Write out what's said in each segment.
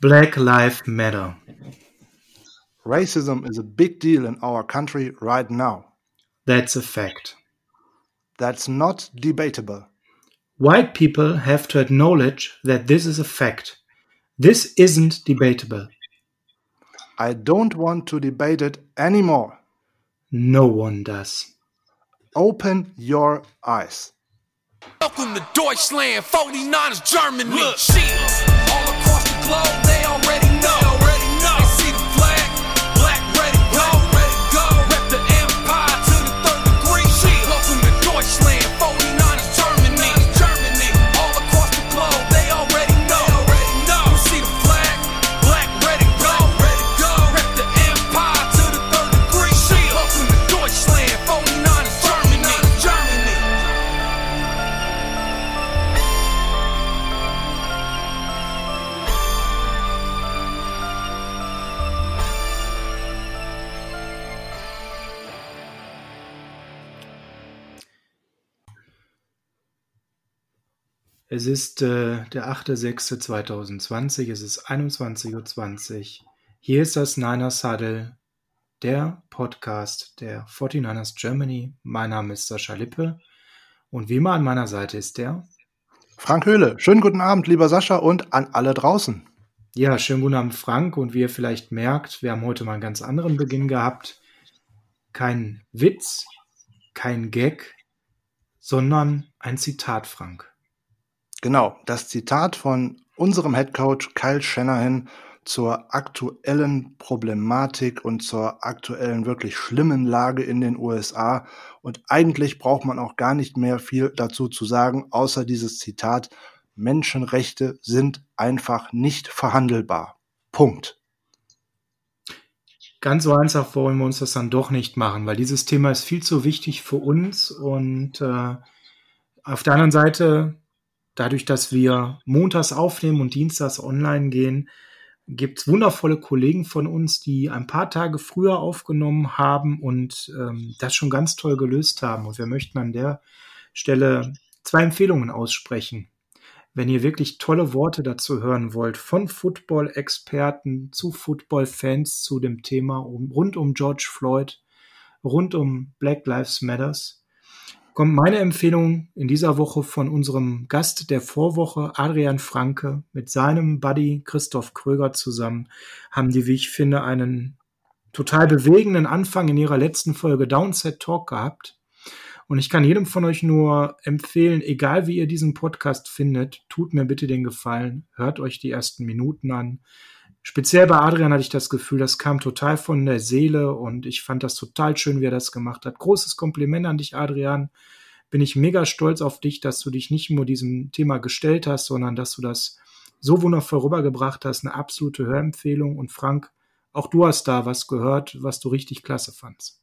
Black Lives Matter. Racism is a big deal in our country right now. That's a fact. That's not debatable. White people have to acknowledge that this is a fact. This isn't debatable. I don't want to debate it anymore. No one does. Open your eyes. Welcome to Deutschland, 49ers Germany. Look, they already Es ist äh, der 8.6.2020, es ist 21.20 Uhr. Hier ist das Niners Huddle, der Podcast der 49ers Germany. Mein Name ist Sascha Lippe und wie immer an meiner Seite ist der. Frank Höhle, schönen guten Abend, lieber Sascha, und an alle draußen. Ja, schönen guten Abend, Frank. Und wie ihr vielleicht merkt, wir haben heute mal einen ganz anderen Beginn gehabt. Kein Witz, kein Gag, sondern ein Zitat, Frank. Genau, das Zitat von unserem Headcoach Kyle Shanahan zur aktuellen Problematik und zur aktuellen wirklich schlimmen Lage in den USA. Und eigentlich braucht man auch gar nicht mehr viel dazu zu sagen, außer dieses Zitat, Menschenrechte sind einfach nicht verhandelbar. Punkt. Ganz so einfach wollen wir uns das dann doch nicht machen, weil dieses Thema ist viel zu wichtig für uns. Und äh, auf der anderen Seite, dadurch, dass wir montags aufnehmen und dienstags online gehen, gibt es wundervolle Kollegen von uns, die ein paar Tage früher aufgenommen haben und ähm, das schon ganz toll gelöst haben. Und wir möchten an der Stelle zwei Empfehlungen aussprechen. Wenn ihr wirklich tolle Worte dazu hören wollt, von Football-Experten zu Football-Fans zu dem Thema um, rund um George Floyd, rund um Black Lives Matters, kommt meine Empfehlung in dieser Woche von unserem Gast der Vorwoche, Adrian Franke, mit seinem Buddy Christoph Kröger zusammen, haben die, wie ich finde, einen total bewegenden Anfang in ihrer letzten Folge Downset Talk gehabt. Und ich kann jedem von euch nur empfehlen, egal wie ihr diesen Podcast findet, tut mir bitte den Gefallen, hört euch die ersten Minuten an. Speziell bei Adrian hatte ich das Gefühl, das kam total von der Seele und ich fand das total schön, wie er das gemacht hat. Großes Kompliment an dich, Adrian. Bin ich mega stolz auf dich, dass du dich nicht nur diesem Thema gestellt hast, sondern dass du das so wundervoll rübergebracht hast. Eine absolute Hörempfehlung. Und Frank, auch du hast da was gehört, was du richtig klasse fandst.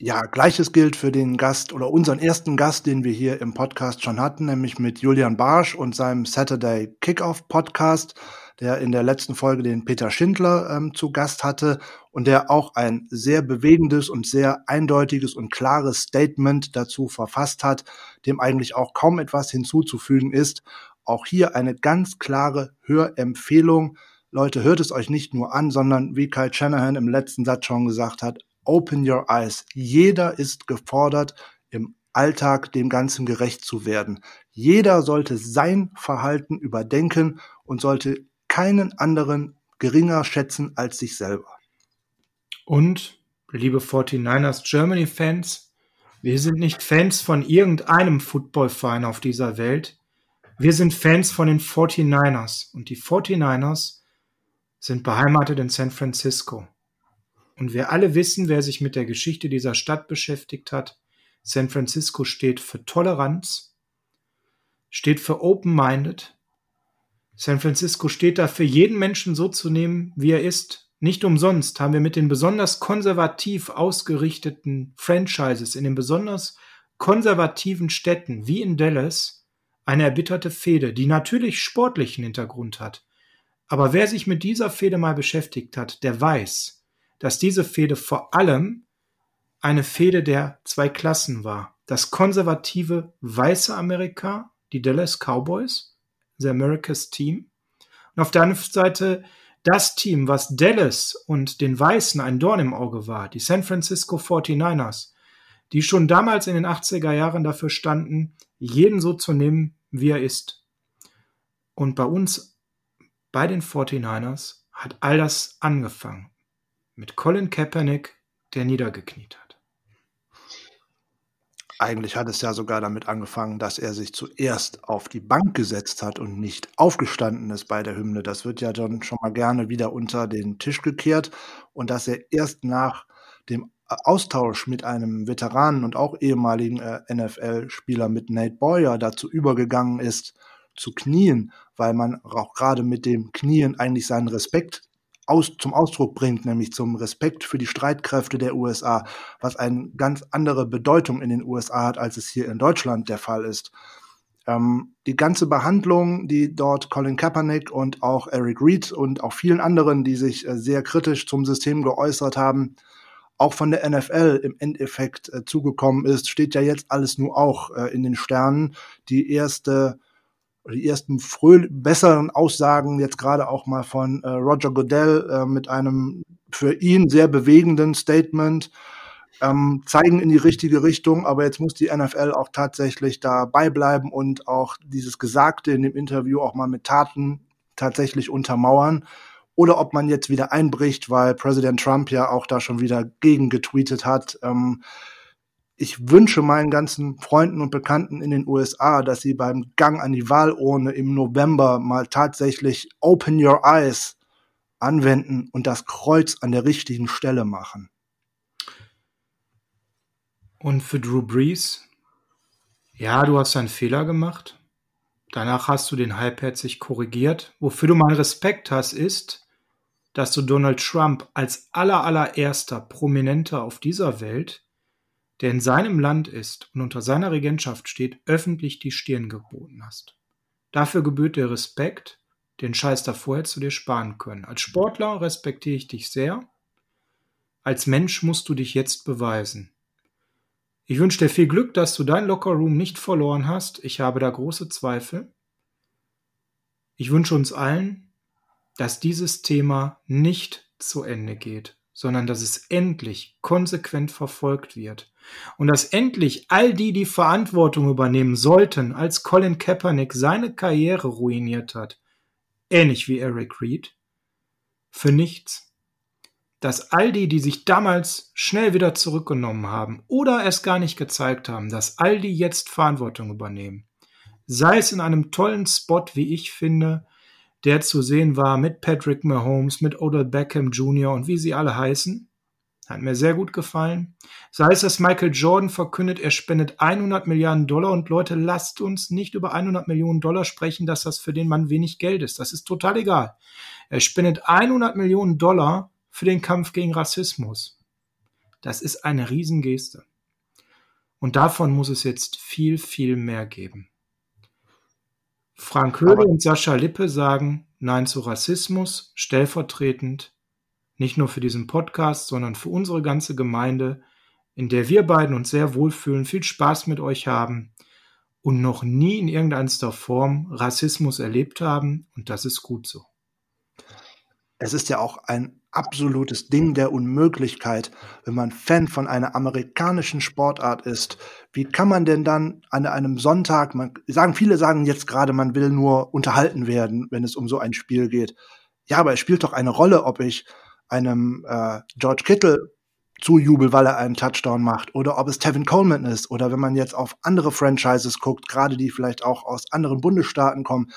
Ja, gleiches gilt für den Gast oder unseren ersten Gast, den wir hier im Podcast schon hatten, nämlich mit Julian Barsch und seinem Saturday Kickoff Podcast, der in der letzten Folge den Peter Schindler ähm, zu Gast hatte und der auch ein sehr bewegendes und sehr eindeutiges und klares Statement dazu verfasst hat, dem eigentlich auch kaum etwas hinzuzufügen ist. Auch hier eine ganz klare Hörempfehlung. Leute, hört es euch nicht nur an, sondern wie Kyle Shanahan im letzten Satz schon gesagt hat, Open your eyes. Jeder ist gefordert, im Alltag dem Ganzen gerecht zu werden. Jeder sollte sein Verhalten überdenken und sollte keinen anderen geringer schätzen als sich selber. Und, liebe 49ers Germany Fans, wir sind nicht Fans von irgendeinem Footballverein auf dieser Welt. Wir sind Fans von den 49ers. Und die 49ers sind beheimatet in San Francisco. Und wir alle wissen, wer sich mit der Geschichte dieser Stadt beschäftigt hat, San Francisco steht für Toleranz, steht für Open-Minded. San Francisco steht dafür, jeden Menschen so zu nehmen, wie er ist. Nicht umsonst haben wir mit den besonders konservativ ausgerichteten Franchises in den besonders konservativen Städten wie in Dallas eine erbitterte Fehde, die natürlich sportlichen Hintergrund hat. Aber wer sich mit dieser Fehde mal beschäftigt hat, der weiß, dass diese Fehde vor allem eine Fehde der zwei Klassen war. Das konservative weiße Amerika, die Dallas Cowboys, the America's Team, und auf der anderen Seite das Team, was Dallas und den Weißen ein Dorn im Auge war, die San Francisco 49ers, die schon damals in den 80er Jahren dafür standen, jeden so zu nehmen, wie er ist. Und bei uns, bei den 49ers, hat all das angefangen. Mit Colin Kaepernick, der niedergekniet hat. Eigentlich hat es ja sogar damit angefangen, dass er sich zuerst auf die Bank gesetzt hat und nicht aufgestanden ist bei der Hymne. Das wird ja dann schon mal gerne wieder unter den Tisch gekehrt und dass er erst nach dem Austausch mit einem Veteranen und auch ehemaligen äh, NFL-Spieler mit Nate Boyer dazu übergegangen ist, zu knien, weil man auch gerade mit dem Knien eigentlich seinen Respekt aus, zum Ausdruck bringt, nämlich zum Respekt für die Streitkräfte der USA, was eine ganz andere Bedeutung in den USA hat, als es hier in Deutschland der Fall ist. Ähm, die ganze Behandlung, die dort Colin Kaepernick und auch Eric Reed und auch vielen anderen, die sich äh, sehr kritisch zum System geäußert haben, auch von der NFL im Endeffekt äh, zugekommen ist, steht ja jetzt alles nur auch äh, in den Sternen. Die erste die ersten fröh besseren Aussagen jetzt gerade auch mal von äh, Roger Goodell äh, mit einem für ihn sehr bewegenden Statement ähm, zeigen in die richtige Richtung, aber jetzt muss die NFL auch tatsächlich dabei bleiben und auch dieses Gesagte in dem Interview auch mal mit Taten tatsächlich untermauern. Oder ob man jetzt wieder einbricht, weil Präsident Trump ja auch da schon wieder gegen getweetet hat. Ähm, ich wünsche meinen ganzen Freunden und Bekannten in den USA, dass sie beim Gang an die Wahlurne im November mal tatsächlich Open Your Eyes anwenden und das Kreuz an der richtigen Stelle machen. Und für Drew Brees? Ja, du hast einen Fehler gemacht. Danach hast du den halbherzig korrigiert. Wofür du meinen Respekt hast, ist, dass du Donald Trump als aller allererster Prominenter auf dieser Welt der in seinem Land ist und unter seiner Regentschaft steht, öffentlich die Stirn geboten hast. Dafür gebührt dir Respekt, den Scheiß davor hättest du dir sparen können. Als Sportler respektiere ich dich sehr. Als Mensch musst du dich jetzt beweisen. Ich wünsche dir viel Glück, dass du dein Lockerroom nicht verloren hast. Ich habe da große Zweifel. Ich wünsche uns allen, dass dieses Thema nicht zu Ende geht, sondern dass es endlich konsequent verfolgt wird und dass endlich all die, die Verantwortung übernehmen sollten, als Colin Kaepernick seine Karriere ruiniert hat, ähnlich wie Eric Reed, für nichts. Dass all die, die sich damals schnell wieder zurückgenommen haben oder es gar nicht gezeigt haben, dass all die jetzt Verantwortung übernehmen. Sei es in einem tollen Spot, wie ich finde, der zu sehen war mit Patrick Mahomes, mit Odell Beckham Jr. und wie sie alle heißen, hat mir sehr gut gefallen. Sei es, dass Michael Jordan verkündet, er spendet 100 Milliarden Dollar und Leute, lasst uns nicht über 100 Millionen Dollar sprechen, dass das für den Mann wenig Geld ist. Das ist total egal. Er spendet 100 Millionen Dollar für den Kampf gegen Rassismus. Das ist eine Riesengeste. Und davon muss es jetzt viel, viel mehr geben. Frank Höhle und Sascha Lippe sagen Nein zu Rassismus, stellvertretend nicht nur für diesen Podcast, sondern für unsere ganze Gemeinde, in der wir beiden uns sehr wohlfühlen, viel Spaß mit euch haben und noch nie in irgendeiner Form Rassismus erlebt haben. Und das ist gut so. Es ist ja auch ein absolutes Ding der Unmöglichkeit, wenn man Fan von einer amerikanischen Sportart ist. Wie kann man denn dann an einem Sonntag, man sagen viele sagen jetzt gerade, man will nur unterhalten werden, wenn es um so ein Spiel geht. Ja, aber es spielt doch eine Rolle, ob ich einem äh, George Kittle zujubel, weil er einen Touchdown macht, oder ob es Tevin Coleman ist, oder wenn man jetzt auf andere Franchises guckt, gerade die vielleicht auch aus anderen Bundesstaaten kommen,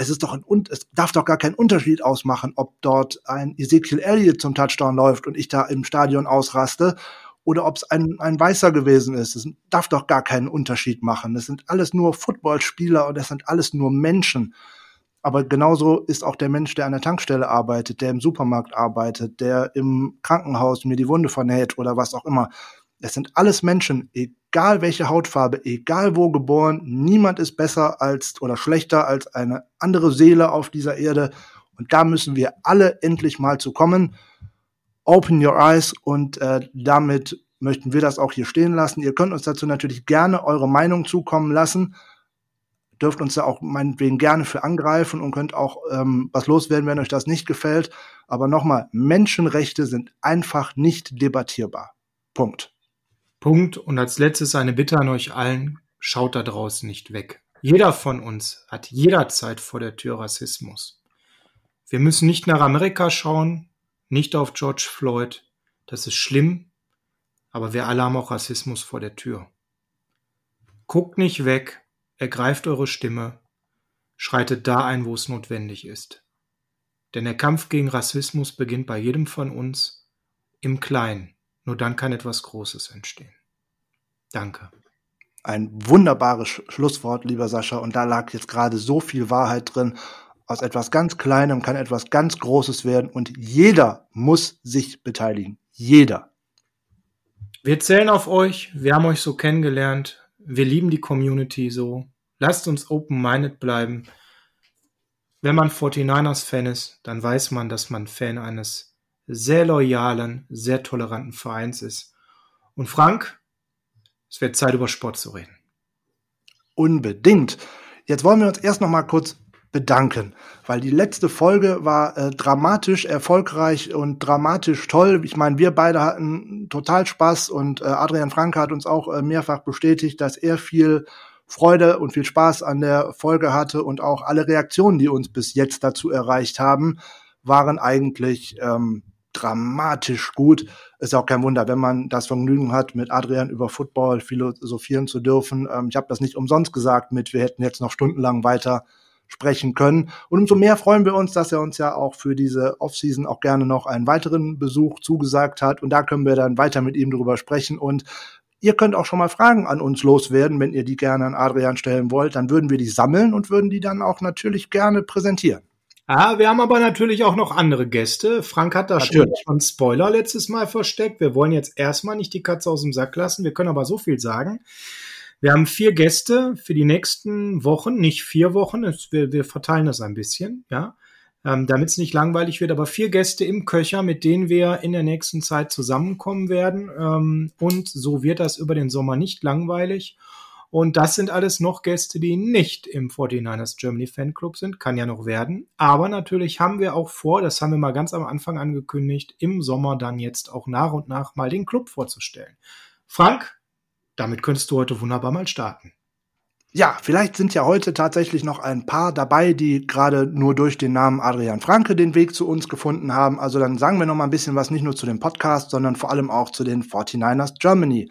es ist doch ein, es darf doch gar keinen Unterschied ausmachen, ob dort ein Ezekiel Elliott zum Touchdown läuft und ich da im Stadion ausraste oder ob es ein, ein Weißer gewesen ist. Es darf doch gar keinen Unterschied machen. Das sind alles nur Footballspieler und das sind alles nur Menschen. Aber genauso ist auch der Mensch, der an der Tankstelle arbeitet, der im Supermarkt arbeitet, der im Krankenhaus mir die Wunde vernäht oder was auch immer. Es sind alles Menschen, egal welche Hautfarbe, egal wo geboren. Niemand ist besser als oder schlechter als eine andere Seele auf dieser Erde. Und da müssen wir alle endlich mal zu kommen. Open your eyes und äh, damit möchten wir das auch hier stehen lassen. Ihr könnt uns dazu natürlich gerne eure Meinung zukommen lassen dürft uns da auch meinetwegen gerne für angreifen und könnt auch ähm, was loswerden, wenn euch das nicht gefällt. Aber nochmal, Menschenrechte sind einfach nicht debattierbar. Punkt. Punkt. Und als letztes eine Bitte an euch allen, schaut da draußen nicht weg. Jeder von uns hat jederzeit vor der Tür Rassismus. Wir müssen nicht nach Amerika schauen, nicht auf George Floyd. Das ist schlimm, aber wir alle haben auch Rassismus vor der Tür. Guckt nicht weg, ergreift eure Stimme, schreitet da ein, wo es notwendig ist. Denn der Kampf gegen Rassismus beginnt bei jedem von uns im Kleinen. Nur dann kann etwas Großes entstehen. Danke. Ein wunderbares Schlusswort, lieber Sascha. Und da lag jetzt gerade so viel Wahrheit drin. Aus etwas ganz Kleinem kann etwas ganz Großes werden. Und jeder muss sich beteiligen. Jeder. Wir zählen auf euch. Wir haben euch so kennengelernt. Wir lieben die Community so. Lasst uns open-minded bleiben. Wenn man 49ers-Fan ist, dann weiß man, dass man Fan eines sehr loyalen, sehr toleranten Vereins ist. Und Frank, es wird Zeit, über Sport zu reden. Unbedingt. Jetzt wollen wir uns erst noch mal kurz bedanken, weil die letzte Folge war äh, dramatisch erfolgreich und dramatisch toll. Ich meine, wir beide hatten total Spaß und äh, Adrian Frank hat uns auch äh, mehrfach bestätigt, dass er viel Freude und viel Spaß an der Folge hatte und auch alle Reaktionen, die uns bis jetzt dazu erreicht haben, waren eigentlich ähm, dramatisch gut. Ist auch kein Wunder, wenn man das Vergnügen hat, mit Adrian über Football philosophieren zu dürfen. Ähm, ich habe das nicht umsonst gesagt mit, wir hätten jetzt noch stundenlang weiter sprechen können. Und umso mehr freuen wir uns, dass er uns ja auch für diese Offseason auch gerne noch einen weiteren Besuch zugesagt hat. Und da können wir dann weiter mit ihm drüber sprechen. Und ihr könnt auch schon mal Fragen an uns loswerden, wenn ihr die gerne an Adrian stellen wollt. Dann würden wir die sammeln und würden die dann auch natürlich gerne präsentieren. Ah, wir haben aber natürlich auch noch andere Gäste. Frank hat da natürlich. schon Spoiler letztes Mal versteckt. Wir wollen jetzt erstmal nicht die Katze aus dem Sack lassen. Wir können aber so viel sagen. Wir haben vier Gäste für die nächsten Wochen, nicht vier Wochen. wir, wir verteilen das ein bisschen, ja, ähm, damit es nicht langweilig wird. Aber vier Gäste im Köcher, mit denen wir in der nächsten Zeit zusammenkommen werden. Ähm, und so wird das über den Sommer nicht langweilig. Und das sind alles noch Gäste, die nicht im 49ers Germany Fanclub sind. Kann ja noch werden. Aber natürlich haben wir auch vor, das haben wir mal ganz am Anfang angekündigt, im Sommer dann jetzt auch nach und nach mal den Club vorzustellen. Frank, damit könntest du heute wunderbar mal starten. Ja, vielleicht sind ja heute tatsächlich noch ein paar dabei, die gerade nur durch den Namen Adrian Franke den Weg zu uns gefunden haben. Also dann sagen wir noch mal ein bisschen was nicht nur zu dem Podcast, sondern vor allem auch zu den 49ers Germany.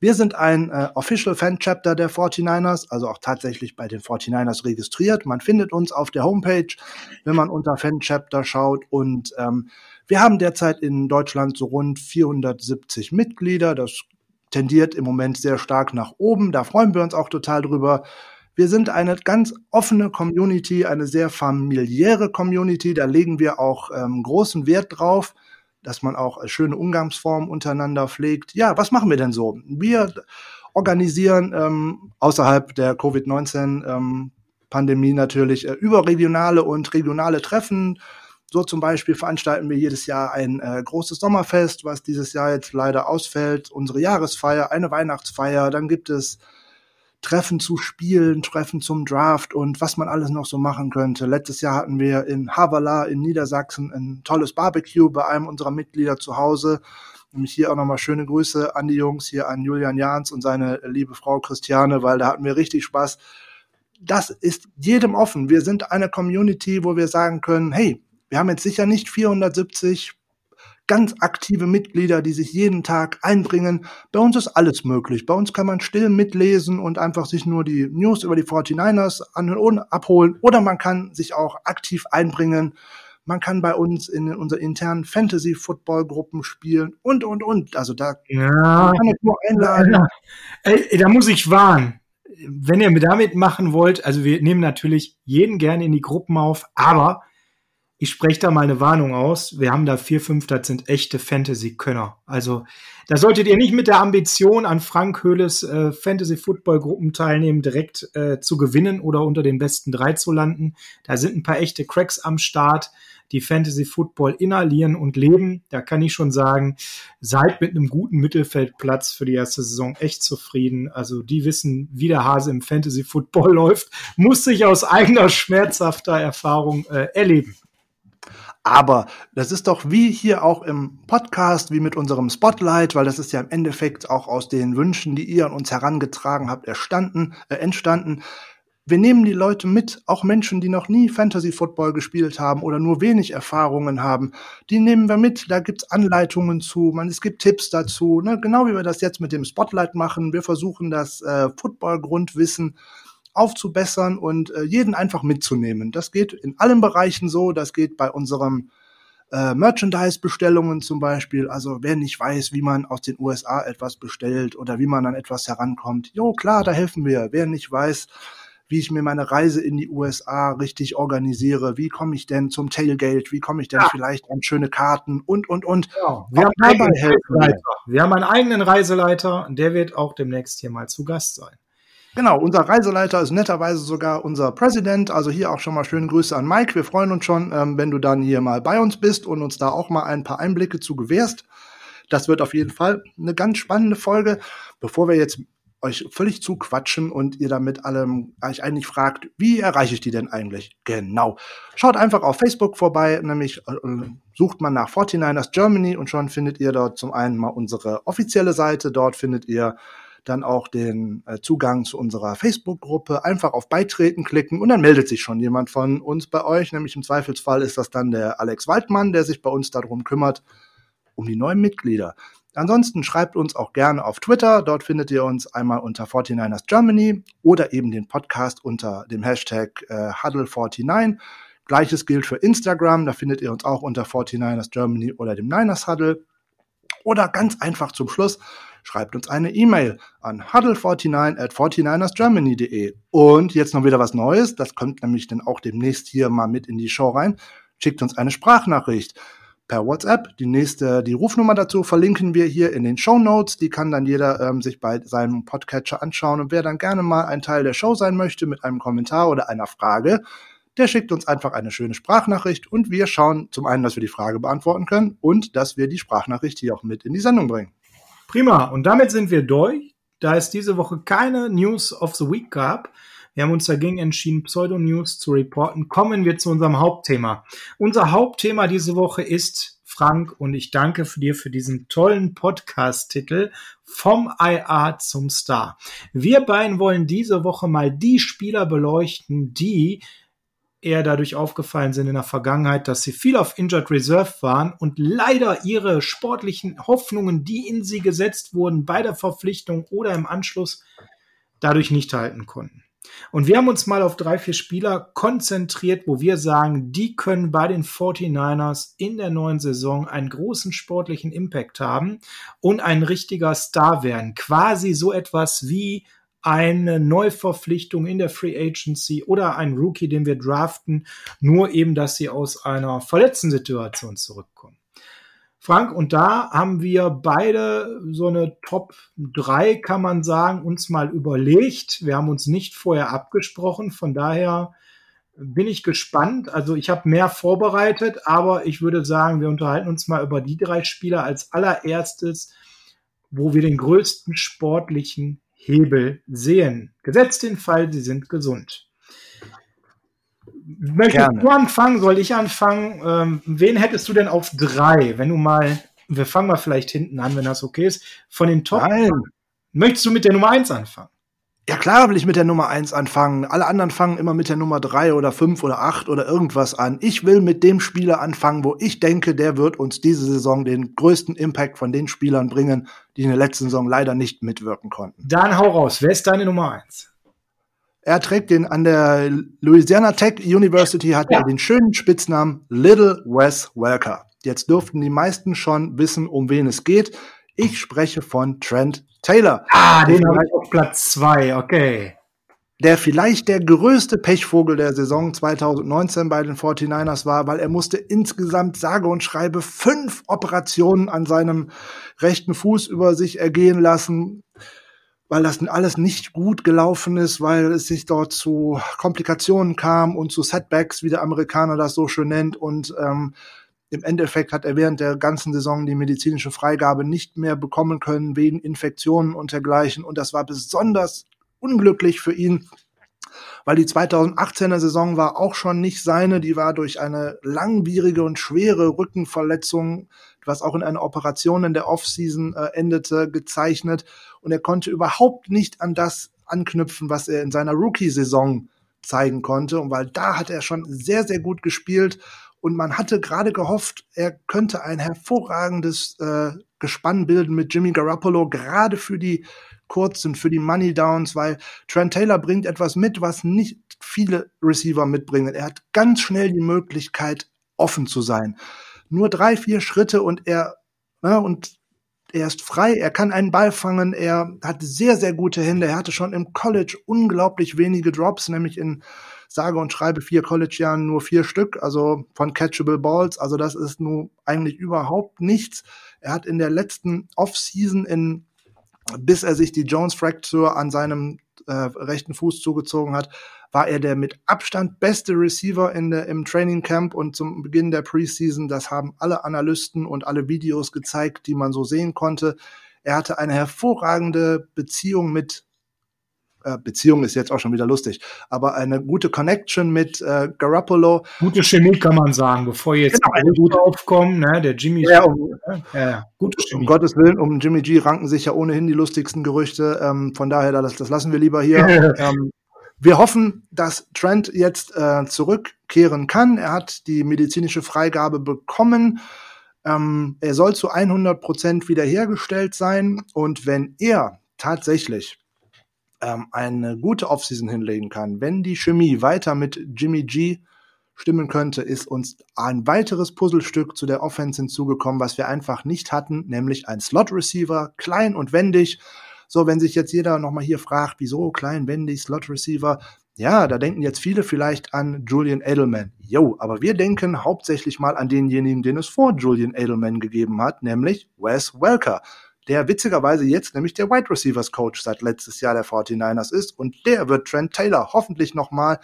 Wir sind ein äh, Official Fan Chapter der 49ers, also auch tatsächlich bei den 49ers registriert. Man findet uns auf der Homepage, wenn man unter Fan Chapter schaut. Und ähm, wir haben derzeit in Deutschland so rund 470 Mitglieder. Das tendiert im Moment sehr stark nach oben. Da freuen wir uns auch total drüber. Wir sind eine ganz offene Community, eine sehr familiäre Community. Da legen wir auch ähm, großen Wert drauf dass man auch schöne Umgangsformen untereinander pflegt. Ja, was machen wir denn so? Wir organisieren ähm, außerhalb der Covid-19-Pandemie ähm, natürlich äh, überregionale und regionale Treffen. So zum Beispiel veranstalten wir jedes Jahr ein äh, großes Sommerfest, was dieses Jahr jetzt leider ausfällt. Unsere Jahresfeier, eine Weihnachtsfeier. Dann gibt es Treffen zu Spielen, Treffen zum Draft und was man alles noch so machen könnte. Letztes Jahr hatten wir in Havala in Niedersachsen ein tolles Barbecue bei einem unserer Mitglieder zu Hause. Nämlich hier auch nochmal schöne Grüße an die Jungs, hier an Julian Jahns und seine liebe Frau Christiane, weil da hatten wir richtig Spaß. Das ist jedem offen. Wir sind eine Community, wo wir sagen können, hey, wir haben jetzt sicher nicht 470 ganz aktive Mitglieder, die sich jeden Tag einbringen. Bei uns ist alles möglich. Bei uns kann man still mitlesen und einfach sich nur die News über die 49ers anhören, abholen oder man kann sich auch aktiv einbringen. Man kann bei uns in unseren internen Fantasy-Football-Gruppen spielen und, und, und. Also da ja, kann ich nur einladen. Ja. Ey, da muss ich warnen. Wenn ihr damit machen wollt, also wir nehmen natürlich jeden gerne in die Gruppen auf, aber ich spreche da mal eine Warnung aus. Wir haben da vier, fünf, das sind echte Fantasy-Könner. Also da solltet ihr nicht mit der Ambition an Frank Höhles äh, Fantasy-Football-Gruppen teilnehmen, direkt äh, zu gewinnen oder unter den besten drei zu landen. Da sind ein paar echte Cracks am Start, die Fantasy-Football inhalieren und leben. Da kann ich schon sagen, seid mit einem guten Mittelfeldplatz für die erste Saison echt zufrieden. Also die wissen, wie der Hase im Fantasy-Football läuft, muss sich aus eigener schmerzhafter Erfahrung äh, erleben. Aber das ist doch wie hier auch im Podcast, wie mit unserem Spotlight, weil das ist ja im Endeffekt auch aus den Wünschen, die ihr an uns herangetragen habt, erstanden, äh, entstanden. Wir nehmen die Leute mit, auch Menschen, die noch nie Fantasy Football gespielt haben oder nur wenig Erfahrungen haben, die nehmen wir mit. Da gibt's Anleitungen zu, man, es gibt Tipps dazu, ne? genau wie wir das jetzt mit dem Spotlight machen. Wir versuchen das äh, Football-Grundwissen aufzubessern und äh, jeden einfach mitzunehmen. Das geht in allen Bereichen so. Das geht bei unserem äh, Merchandise-Bestellungen zum Beispiel. Also wer nicht weiß, wie man aus den USA etwas bestellt oder wie man an etwas herankommt, jo klar, da helfen wir. Wer nicht weiß, wie ich mir meine Reise in die USA richtig organisiere, wie komme ich denn zum Tailgate, wie komme ich denn ja. vielleicht an schöne Karten und, und, und. Ja, wir, haben wir haben einen eigenen Reiseleiter, der wird auch demnächst hier mal zu Gast sein. Genau, unser Reiseleiter ist netterweise sogar unser Präsident. Also hier auch schon mal schöne Grüße an Mike. Wir freuen uns schon, ähm, wenn du dann hier mal bei uns bist und uns da auch mal ein paar Einblicke zu gewährst. Das wird auf jeden Fall eine ganz spannende Folge. Bevor wir jetzt euch völlig zuquatschen und ihr damit allem euch eigentlich fragt, wie erreiche ich die denn eigentlich? Genau. Schaut einfach auf Facebook vorbei, nämlich äh, sucht man nach 49ers Germany und schon findet ihr dort zum einen mal unsere offizielle Seite. Dort findet ihr dann auch den äh, Zugang zu unserer Facebook-Gruppe. Einfach auf Beitreten klicken und dann meldet sich schon jemand von uns bei euch. Nämlich im Zweifelsfall ist das dann der Alex Waldmann, der sich bei uns darum kümmert, um die neuen Mitglieder. Ansonsten schreibt uns auch gerne auf Twitter. Dort findet ihr uns einmal unter 49ers Germany oder eben den Podcast unter dem Hashtag äh, Huddle49. Gleiches gilt für Instagram. Da findet ihr uns auch unter 49ers Germany oder dem Niners Huddle. Oder ganz einfach zum Schluss, schreibt uns eine E-Mail an huddle49 at 49ersgermany.de. Und jetzt noch wieder was Neues, das kommt nämlich dann auch demnächst hier mal mit in die Show rein. Schickt uns eine Sprachnachricht per WhatsApp. Die nächste, die Rufnummer dazu verlinken wir hier in den Show Notes. Die kann dann jeder ähm, sich bei seinem Podcatcher anschauen. Und wer dann gerne mal ein Teil der Show sein möchte mit einem Kommentar oder einer Frage, der schickt uns einfach eine schöne Sprachnachricht und wir schauen zum einen, dass wir die Frage beantworten können und dass wir die Sprachnachricht hier auch mit in die Sendung bringen. Prima. Und damit sind wir durch. Da es diese Woche keine News of the Week gab, wir haben uns dagegen entschieden, Pseudo-News zu reporten, kommen wir zu unserem Hauptthema. Unser Hauptthema diese Woche ist, Frank, und ich danke für dir für diesen tollen Podcast-Titel vom IA zum Star. Wir beiden wollen diese Woche mal die Spieler beleuchten, die eher dadurch aufgefallen sind in der Vergangenheit, dass sie viel auf Injured Reserve waren und leider ihre sportlichen Hoffnungen, die in sie gesetzt wurden, bei der Verpflichtung oder im Anschluss, dadurch nicht halten konnten. Und wir haben uns mal auf drei, vier Spieler konzentriert, wo wir sagen, die können bei den 49ers in der neuen Saison einen großen sportlichen Impact haben und ein richtiger Star werden. Quasi so etwas wie eine Neuverpflichtung in der Free Agency oder ein Rookie, den wir draften, nur eben, dass sie aus einer verletzten Situation zurückkommen. Frank, und da haben wir beide so eine Top 3, kann man sagen, uns mal überlegt. Wir haben uns nicht vorher abgesprochen, von daher bin ich gespannt. Also ich habe mehr vorbereitet, aber ich würde sagen, wir unterhalten uns mal über die drei Spieler als allererstes, wo wir den größten sportlichen Hebel sehen. Gesetzt den Fall, sie sind gesund. Möchtest du anfangen? Soll ich anfangen? Ähm, wen hättest du denn auf drei? Wenn du mal, wir fangen mal vielleicht hinten an, wenn das okay ist. Von den Top. Nein. Möchtest du mit der Nummer eins anfangen? Ja klar will ich mit der Nummer eins anfangen. Alle anderen fangen immer mit der Nummer drei oder fünf oder acht oder irgendwas an. Ich will mit dem Spieler anfangen, wo ich denke, der wird uns diese Saison den größten Impact von den Spielern bringen, die in der letzten Saison leider nicht mitwirken konnten. Dann hau raus. Wer ist deine Nummer eins? Er trägt den an der Louisiana Tech University hat ja. er den schönen Spitznamen Little Wes Welker. Jetzt dürften die meisten schon wissen, um wen es geht. Ich spreche von Trent Taylor. Ah, den habe ich auf Platz zwei, okay. der vielleicht der größte Pechvogel der Saison 2019 bei den 49ers war, weil er musste insgesamt sage und schreibe fünf Operationen an seinem rechten Fuß über sich ergehen lassen, weil das alles nicht gut gelaufen ist, weil es sich dort zu Komplikationen kam und zu Setbacks, wie der Amerikaner das so schön nennt. Und ähm, im Endeffekt hat er während der ganzen Saison die medizinische Freigabe nicht mehr bekommen können wegen Infektionen und dergleichen. Und das war besonders unglücklich für ihn, weil die 2018er Saison war auch schon nicht seine. Die war durch eine langwierige und schwere Rückenverletzung, was auch in einer Operation in der Offseason äh, endete, gezeichnet. Und er konnte überhaupt nicht an das anknüpfen, was er in seiner Rookie-Saison zeigen konnte. Und weil da hat er schon sehr, sehr gut gespielt. Und man hatte gerade gehofft, er könnte ein hervorragendes äh, Gespann bilden mit Jimmy Garoppolo, gerade für die kurz sind für die Money Downs, weil Trent Taylor bringt etwas mit, was nicht viele Receiver mitbringen. Er hat ganz schnell die Möglichkeit, offen zu sein. Nur drei, vier Schritte und er, ja, und er ist frei, er kann einen Ball fangen, er hat sehr, sehr gute Hände. Er hatte schon im College unglaublich wenige Drops, nämlich in sage und schreibe vier College-Jahren nur vier Stück, also von Catchable Balls. Also das ist nun eigentlich überhaupt nichts. Er hat in der letzten Offseason in bis er sich die Jones Fracture an seinem äh, rechten Fuß zugezogen hat, war er der mit Abstand beste Receiver in der, im Training Camp und zum Beginn der Preseason. Das haben alle Analysten und alle Videos gezeigt, die man so sehen konnte. Er hatte eine hervorragende Beziehung mit äh, Beziehung ist jetzt auch schon wieder lustig, aber eine gute Connection mit äh, Garoppolo. Gute Chemie kann man sagen, bevor jetzt genau, eine gute aufkommen, ne? der Jimmy. Ja, um, ja, gute Chemie. Um Gottes Willen, um Jimmy G ranken sich ja ohnehin die lustigsten Gerüchte. Ähm, von daher, das, das lassen wir lieber hier. ähm, wir hoffen, dass Trent jetzt äh, zurückkehren kann. Er hat die medizinische Freigabe bekommen. Ähm, er soll zu 100 Prozent wiederhergestellt sein. Und wenn er tatsächlich ähm, eine gute Offseason hinlegen kann, wenn die Chemie weiter mit Jimmy G stimmen könnte, ist uns ein weiteres Puzzlestück zu der Offense hinzugekommen, was wir einfach nicht hatten, nämlich ein Slot-Receiver, klein und wendig. So, wenn sich jetzt jeder nochmal hier fragt, wieso klein, wendig, Slot-Receiver, ja, da denken jetzt viele vielleicht an Julian Edelman. Jo, aber wir denken hauptsächlich mal an denjenigen, den es vor Julian Edelman gegeben hat, nämlich Wes Welker der witzigerweise jetzt nämlich der Wide Receivers Coach seit letztes Jahr der 49ers ist und der wird Trent Taylor hoffentlich nochmal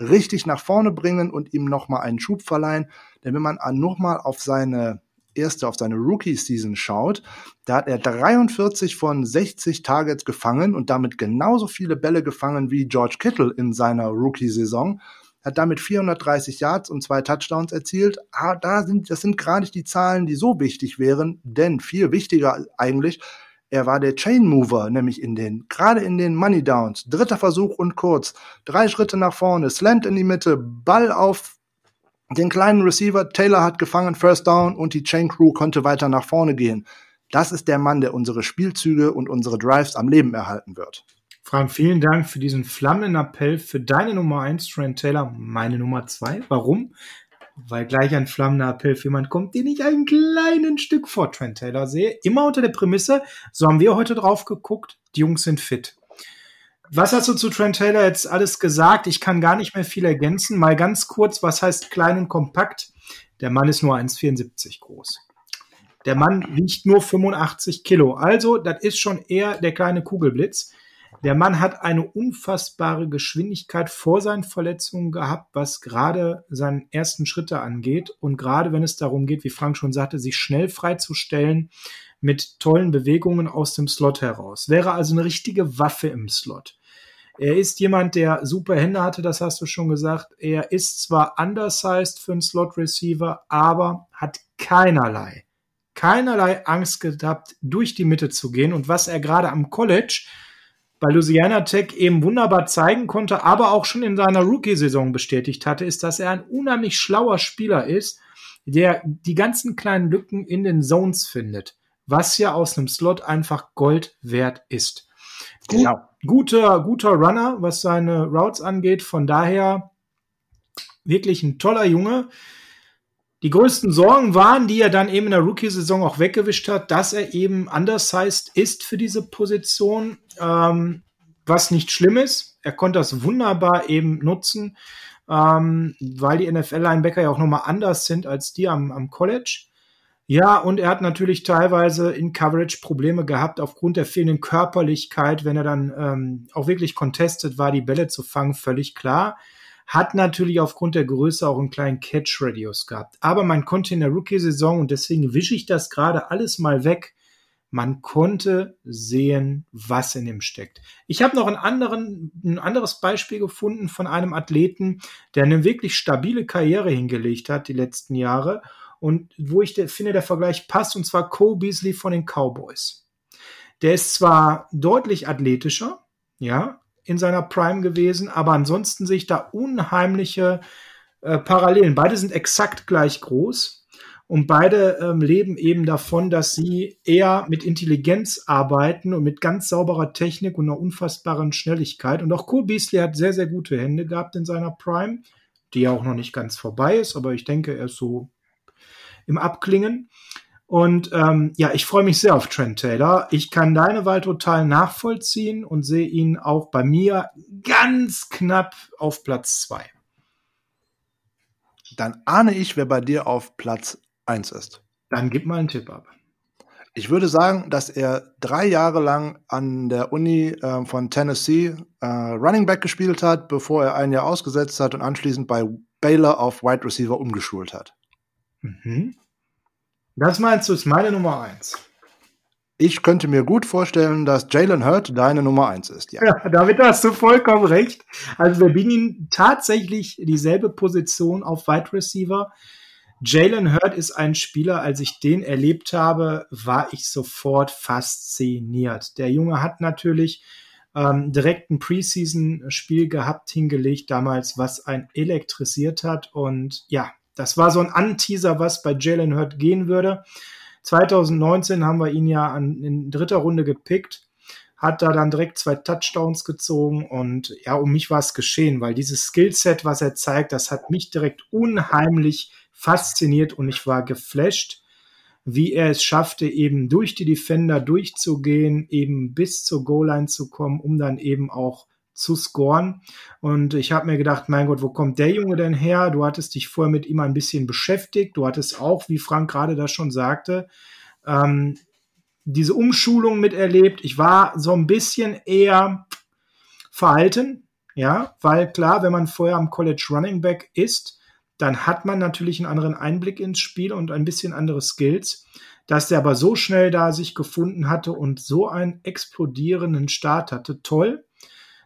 richtig nach vorne bringen und ihm nochmal einen Schub verleihen. Denn wenn man nochmal auf seine erste, auf seine Rookie-Season schaut, da hat er 43 von 60 Targets gefangen und damit genauso viele Bälle gefangen wie George Kittle in seiner Rookie-Saison hat damit 430 Yards und zwei Touchdowns erzielt. Ah, da sind, das sind gerade die Zahlen, die so wichtig wären, denn viel wichtiger eigentlich, er war der Chain Mover, nämlich in den, gerade in den Money Downs. Dritter Versuch und kurz. Drei Schritte nach vorne, Slant in die Mitte, Ball auf den kleinen Receiver. Taylor hat gefangen, First Down und die Chain Crew konnte weiter nach vorne gehen. Das ist der Mann, der unsere Spielzüge und unsere Drives am Leben erhalten wird. Frank, vielen Dank für diesen flammenden Appell für deine Nummer 1, Trent Taylor, meine Nummer 2. Warum? Weil gleich ein flammender Appell für jemanden kommt, den ich ein kleines Stück vor Trent Taylor sehe. Immer unter der Prämisse, so haben wir heute drauf geguckt, die Jungs sind fit. Was hast du zu Trent Taylor jetzt alles gesagt? Ich kann gar nicht mehr viel ergänzen. Mal ganz kurz, was heißt klein und kompakt? Der Mann ist nur 1,74 groß. Der Mann wiegt nur 85 Kilo. Also, das ist schon eher der kleine Kugelblitz. Der Mann hat eine unfassbare Geschwindigkeit vor seinen Verletzungen gehabt, was gerade seine ersten Schritte angeht. Und gerade wenn es darum geht, wie Frank schon sagte, sich schnell freizustellen mit tollen Bewegungen aus dem Slot heraus. Wäre also eine richtige Waffe im Slot. Er ist jemand, der super Hände hatte, das hast du schon gesagt. Er ist zwar undersized für einen Slot Receiver, aber hat keinerlei, keinerlei Angst gehabt, durch die Mitte zu gehen. Und was er gerade am College bei Louisiana Tech eben wunderbar zeigen konnte, aber auch schon in seiner Rookie-Saison bestätigt hatte, ist, dass er ein unheimlich schlauer Spieler ist, der die ganzen kleinen Lücken in den Zones findet, was ja aus einem Slot einfach Gold wert ist. Gut, genau. Guter, guter Runner, was seine Routes angeht, von daher wirklich ein toller Junge, die größten Sorgen waren, die er dann eben in der Rookie-Saison auch weggewischt hat, dass er eben undersized ist für diese Position, ähm, was nicht schlimm ist. er konnte das wunderbar eben nutzen, ähm, weil die NFL-Linebacker ja auch nochmal anders sind als die am, am College. Ja, und er hat natürlich teilweise in Coverage Probleme gehabt aufgrund der fehlenden Körperlichkeit, wenn er dann ähm, auch wirklich contested war, die Bälle zu fangen, völlig klar. Hat natürlich aufgrund der Größe auch einen kleinen Catch-Radius gehabt. Aber man konnte in der Rookie-Saison, und deswegen wische ich das gerade alles mal weg, man konnte sehen, was in ihm steckt. Ich habe noch einen anderen, ein anderes Beispiel gefunden von einem Athleten, der eine wirklich stabile Karriere hingelegt hat die letzten Jahre und wo ich finde, der Vergleich passt, und zwar Cole Beasley von den Cowboys. Der ist zwar deutlich athletischer, ja, in seiner Prime gewesen, aber ansonsten sehe ich da unheimliche äh, Parallelen. Beide sind exakt gleich groß und beide ähm, leben eben davon, dass sie eher mit Intelligenz arbeiten und mit ganz sauberer Technik und einer unfassbaren Schnelligkeit. Und auch Cole Beasley hat sehr, sehr gute Hände gehabt in seiner Prime, die ja auch noch nicht ganz vorbei ist, aber ich denke, er ist so im Abklingen. Und ähm, ja, ich freue mich sehr auf Trent Taylor. Ich kann deine Wahl total nachvollziehen und sehe ihn auch bei mir ganz knapp auf Platz zwei. Dann ahne ich, wer bei dir auf Platz eins ist. Dann gib mal einen Tipp ab. Ich würde sagen, dass er drei Jahre lang an der Uni äh, von Tennessee äh, Running Back gespielt hat, bevor er ein Jahr ausgesetzt hat und anschließend bei Baylor auf Wide Receiver umgeschult hat. Mhm. Das meinst du, ist meine Nummer eins. Ich könnte mir gut vorstellen, dass Jalen Hurt deine Nummer eins ist. Ja. ja, damit hast du vollkommen recht. Also wir bieten tatsächlich dieselbe Position auf Wide Receiver. Jalen Hurt ist ein Spieler, als ich den erlebt habe, war ich sofort fasziniert. Der Junge hat natürlich ähm, direkt ein Preseason-Spiel gehabt, hingelegt damals, was einen elektrisiert hat. Und ja, das war so ein Anteaser, was bei Jalen Hurt gehen würde. 2019 haben wir ihn ja an, in dritter Runde gepickt, hat da dann direkt zwei Touchdowns gezogen und ja, um mich war es geschehen, weil dieses Skillset, was er zeigt, das hat mich direkt unheimlich fasziniert und ich war geflasht, wie er es schaffte, eben durch die Defender durchzugehen, eben bis zur Goal-Line zu kommen, um dann eben auch zu scoren. Und ich habe mir gedacht, mein Gott, wo kommt der Junge denn her? Du hattest dich vorher mit ihm ein bisschen beschäftigt. Du hattest auch, wie Frank gerade das schon sagte, ähm, diese Umschulung miterlebt. Ich war so ein bisschen eher verhalten, ja, weil klar, wenn man vorher am College Running Back ist, dann hat man natürlich einen anderen Einblick ins Spiel und ein bisschen andere Skills. Dass der aber so schnell da sich gefunden hatte und so einen explodierenden Start hatte, toll.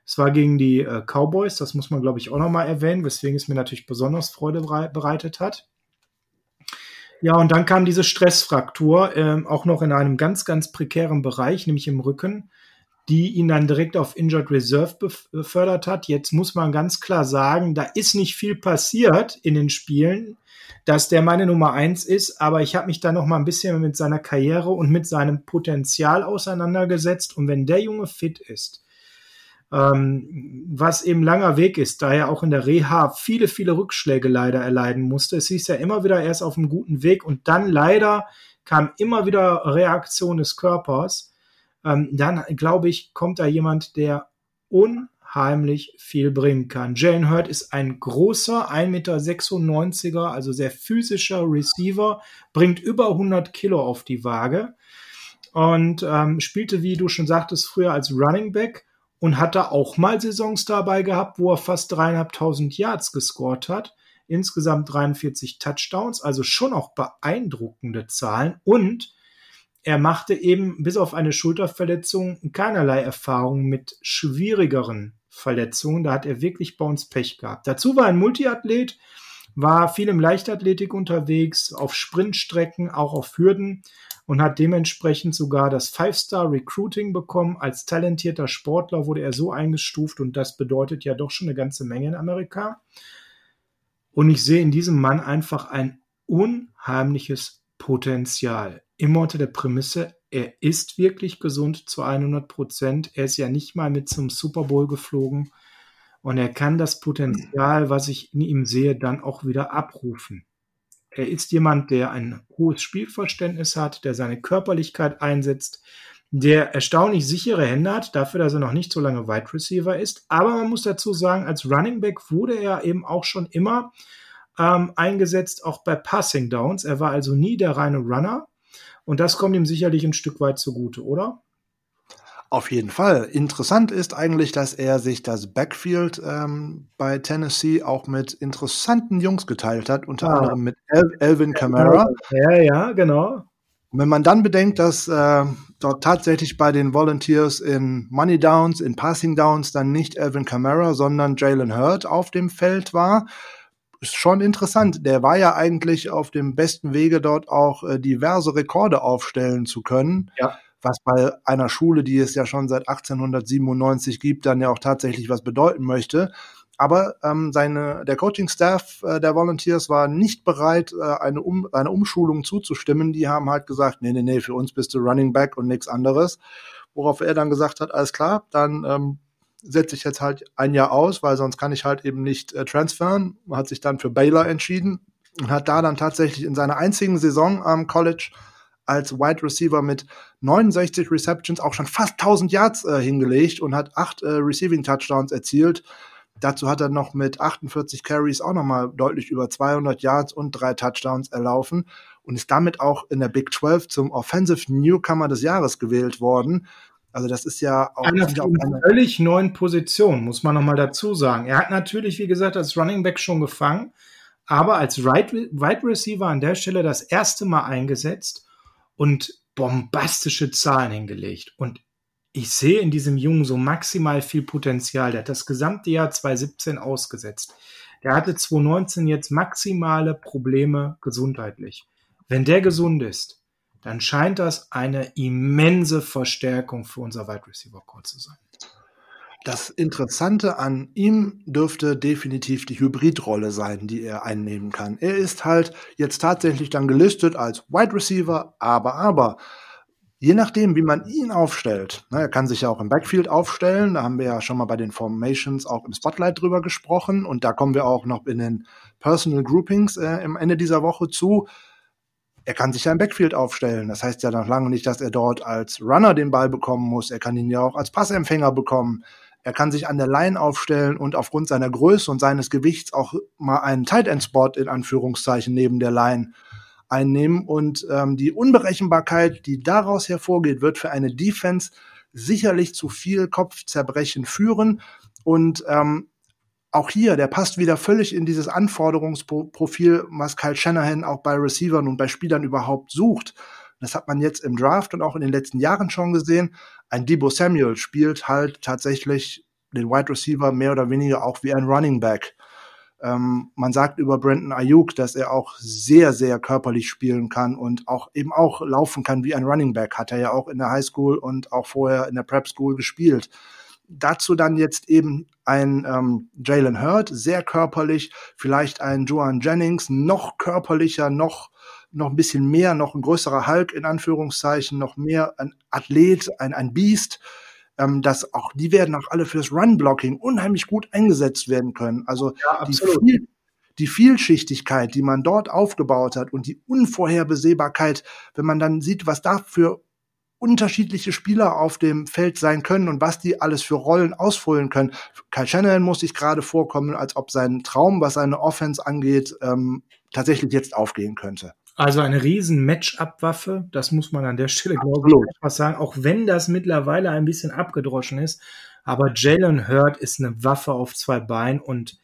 Es war gegen die äh, Cowboys, das muss man, glaube ich, auch nochmal erwähnen, weswegen es mir natürlich besonders Freude bereitet hat. Ja, und dann kam diese Stressfraktur, äh, auch noch in einem ganz, ganz prekären Bereich, nämlich im Rücken, die ihn dann direkt auf Injured Reserve befördert hat. Jetzt muss man ganz klar sagen, da ist nicht viel passiert in den Spielen, dass der meine Nummer eins ist, aber ich habe mich da noch mal ein bisschen mit seiner Karriere und mit seinem Potenzial auseinandergesetzt. Und wenn der Junge fit ist, ähm, was eben langer Weg ist, da er auch in der Reha viele, viele Rückschläge leider erleiden musste. Es hieß ja immer wieder, er ist auf einem guten Weg und dann leider kam immer wieder Reaktion des Körpers. Ähm, dann glaube ich, kommt da jemand, der unheimlich viel bringen kann. Jalen Hurt ist ein großer, 1,96 Meter, also sehr physischer Receiver, bringt über 100 Kilo auf die Waage und ähm, spielte, wie du schon sagtest, früher als Running Back und hat da auch mal Saisons dabei gehabt, wo er fast dreieinhalbtausend Yards gescored hat. Insgesamt 43 Touchdowns, also schon auch beeindruckende Zahlen. Und er machte eben bis auf eine Schulterverletzung keinerlei Erfahrung mit schwierigeren Verletzungen. Da hat er wirklich bei uns Pech gehabt. Dazu war ein Multiathlet, war viel im Leichtathletik unterwegs, auf Sprintstrecken, auch auf Hürden und hat dementsprechend sogar das Five-Star Recruiting bekommen. Als talentierter Sportler wurde er so eingestuft und das bedeutet ja doch schon eine ganze Menge in Amerika. Und ich sehe in diesem Mann einfach ein unheimliches Potenzial. Immer unter der Prämisse, er ist wirklich gesund zu 100 Prozent. Er ist ja nicht mal mit zum Super Bowl geflogen. Und er kann das Potenzial, was ich in ihm sehe, dann auch wieder abrufen. Er ist jemand, der ein hohes Spielverständnis hat, der seine Körperlichkeit einsetzt, der erstaunlich sichere Hände hat, dafür, dass er noch nicht so lange Wide Receiver ist. Aber man muss dazu sagen, als Running Back wurde er eben auch schon immer ähm, eingesetzt, auch bei Passing Downs. Er war also nie der reine Runner. Und das kommt ihm sicherlich ein Stück weit zugute, oder? Auf jeden Fall. Interessant ist eigentlich, dass er sich das Backfield ähm, bei Tennessee auch mit interessanten Jungs geteilt hat, unter ah. anderem mit El Elvin Kamara. Ja, ja, genau. Und wenn man dann bedenkt, dass äh, dort tatsächlich bei den Volunteers in Money Downs, in Passing Downs dann nicht Elvin Kamara, sondern Jalen Hurd auf dem Feld war, ist schon interessant. Der war ja eigentlich auf dem besten Wege, dort auch äh, diverse Rekorde aufstellen zu können. Ja. Was bei einer Schule, die es ja schon seit 1897 gibt, dann ja auch tatsächlich was bedeuten möchte. Aber ähm, seine, der Coaching-Staff äh, der Volunteers war nicht bereit, äh, eine, um, eine Umschulung zuzustimmen. Die haben halt gesagt, nee, nee, nee, für uns bist du Running Back und nichts anderes. Worauf er dann gesagt hat, alles klar, dann ähm, setze ich jetzt halt ein Jahr aus, weil sonst kann ich halt eben nicht äh, transferen. Hat sich dann für Baylor entschieden und hat da dann tatsächlich in seiner einzigen Saison am College als Wide Receiver mit 69 Receptions auch schon fast 1000 Yards äh, hingelegt und hat acht äh, Receiving Touchdowns erzielt. Dazu hat er noch mit 48 Carries auch nochmal deutlich über 200 Yards und drei Touchdowns erlaufen und ist damit auch in der Big 12 zum Offensive Newcomer des Jahres gewählt worden. Also das ist ja auch eine, eine völlig neuen Position, muss man nochmal dazu sagen. Er hat natürlich, wie gesagt, als Running Back schon gefangen, aber als Wide Receiver an der Stelle das erste Mal eingesetzt und bombastische Zahlen hingelegt. Und ich sehe in diesem Jungen so maximal viel Potenzial. Der hat das gesamte Jahr 2017 ausgesetzt. Der hatte 2019 jetzt maximale Probleme gesundheitlich. Wenn der gesund ist, dann scheint das eine immense Verstärkung für unser Wide Receiver Core zu sein. Das Interessante an ihm dürfte definitiv die Hybridrolle sein, die er einnehmen kann. Er ist halt jetzt tatsächlich dann gelistet als Wide Receiver, aber, aber je nachdem, wie man ihn aufstellt, ne, er kann sich ja auch im Backfield aufstellen, da haben wir ja schon mal bei den Formations auch im Spotlight drüber gesprochen und da kommen wir auch noch in den Personal Groupings äh, im Ende dieser Woche zu. Er kann sich ja im Backfield aufstellen. Das heißt ja noch lange nicht, dass er dort als Runner den Ball bekommen muss. Er kann ihn ja auch als Passempfänger bekommen. Er kann sich an der Line aufstellen und aufgrund seiner Größe und seines Gewichts auch mal einen Tight End Spot in Anführungszeichen neben der Line einnehmen. Und ähm, die Unberechenbarkeit, die daraus hervorgeht, wird für eine Defense sicherlich zu viel Kopfzerbrechen führen. Und ähm, auch hier, der passt wieder völlig in dieses Anforderungsprofil, was Kyle Shanahan auch bei Receivern und bei Spielern überhaupt sucht. Das hat man jetzt im Draft und auch in den letzten Jahren schon gesehen. Ein Debo Samuel spielt halt tatsächlich den Wide Receiver mehr oder weniger auch wie ein Running Back. Ähm, man sagt über Brandon Ayuk, dass er auch sehr, sehr körperlich spielen kann und auch eben auch laufen kann wie ein Running Back. Hat er ja auch in der High School und auch vorher in der Prep School gespielt. Dazu dann jetzt eben ein ähm, Jalen Hurd, sehr körperlich, vielleicht ein Joan Jennings, noch körperlicher, noch noch ein bisschen mehr, noch ein größerer Hulk in Anführungszeichen, noch mehr ein Athlet, ein, ein Beast ähm, dass auch die werden auch alle fürs Run-Blocking unheimlich gut eingesetzt werden können. Also ja, die, viel, die Vielschichtigkeit, die man dort aufgebaut hat und die Unvorhersehbarkeit, wenn man dann sieht, was da für unterschiedliche Spieler auf dem Feld sein können und was die alles für Rollen ausfüllen können. Kyle Shanahan muss sich gerade vorkommen, als ob sein Traum, was seine Offense angeht, ähm, tatsächlich jetzt aufgehen könnte. Also eine riesen Match-up-Waffe, das muss man an der Stelle, glaube ich, etwas sagen, auch wenn das mittlerweile ein bisschen abgedroschen ist. Aber Jalen Hurd ist eine Waffe auf zwei Beinen und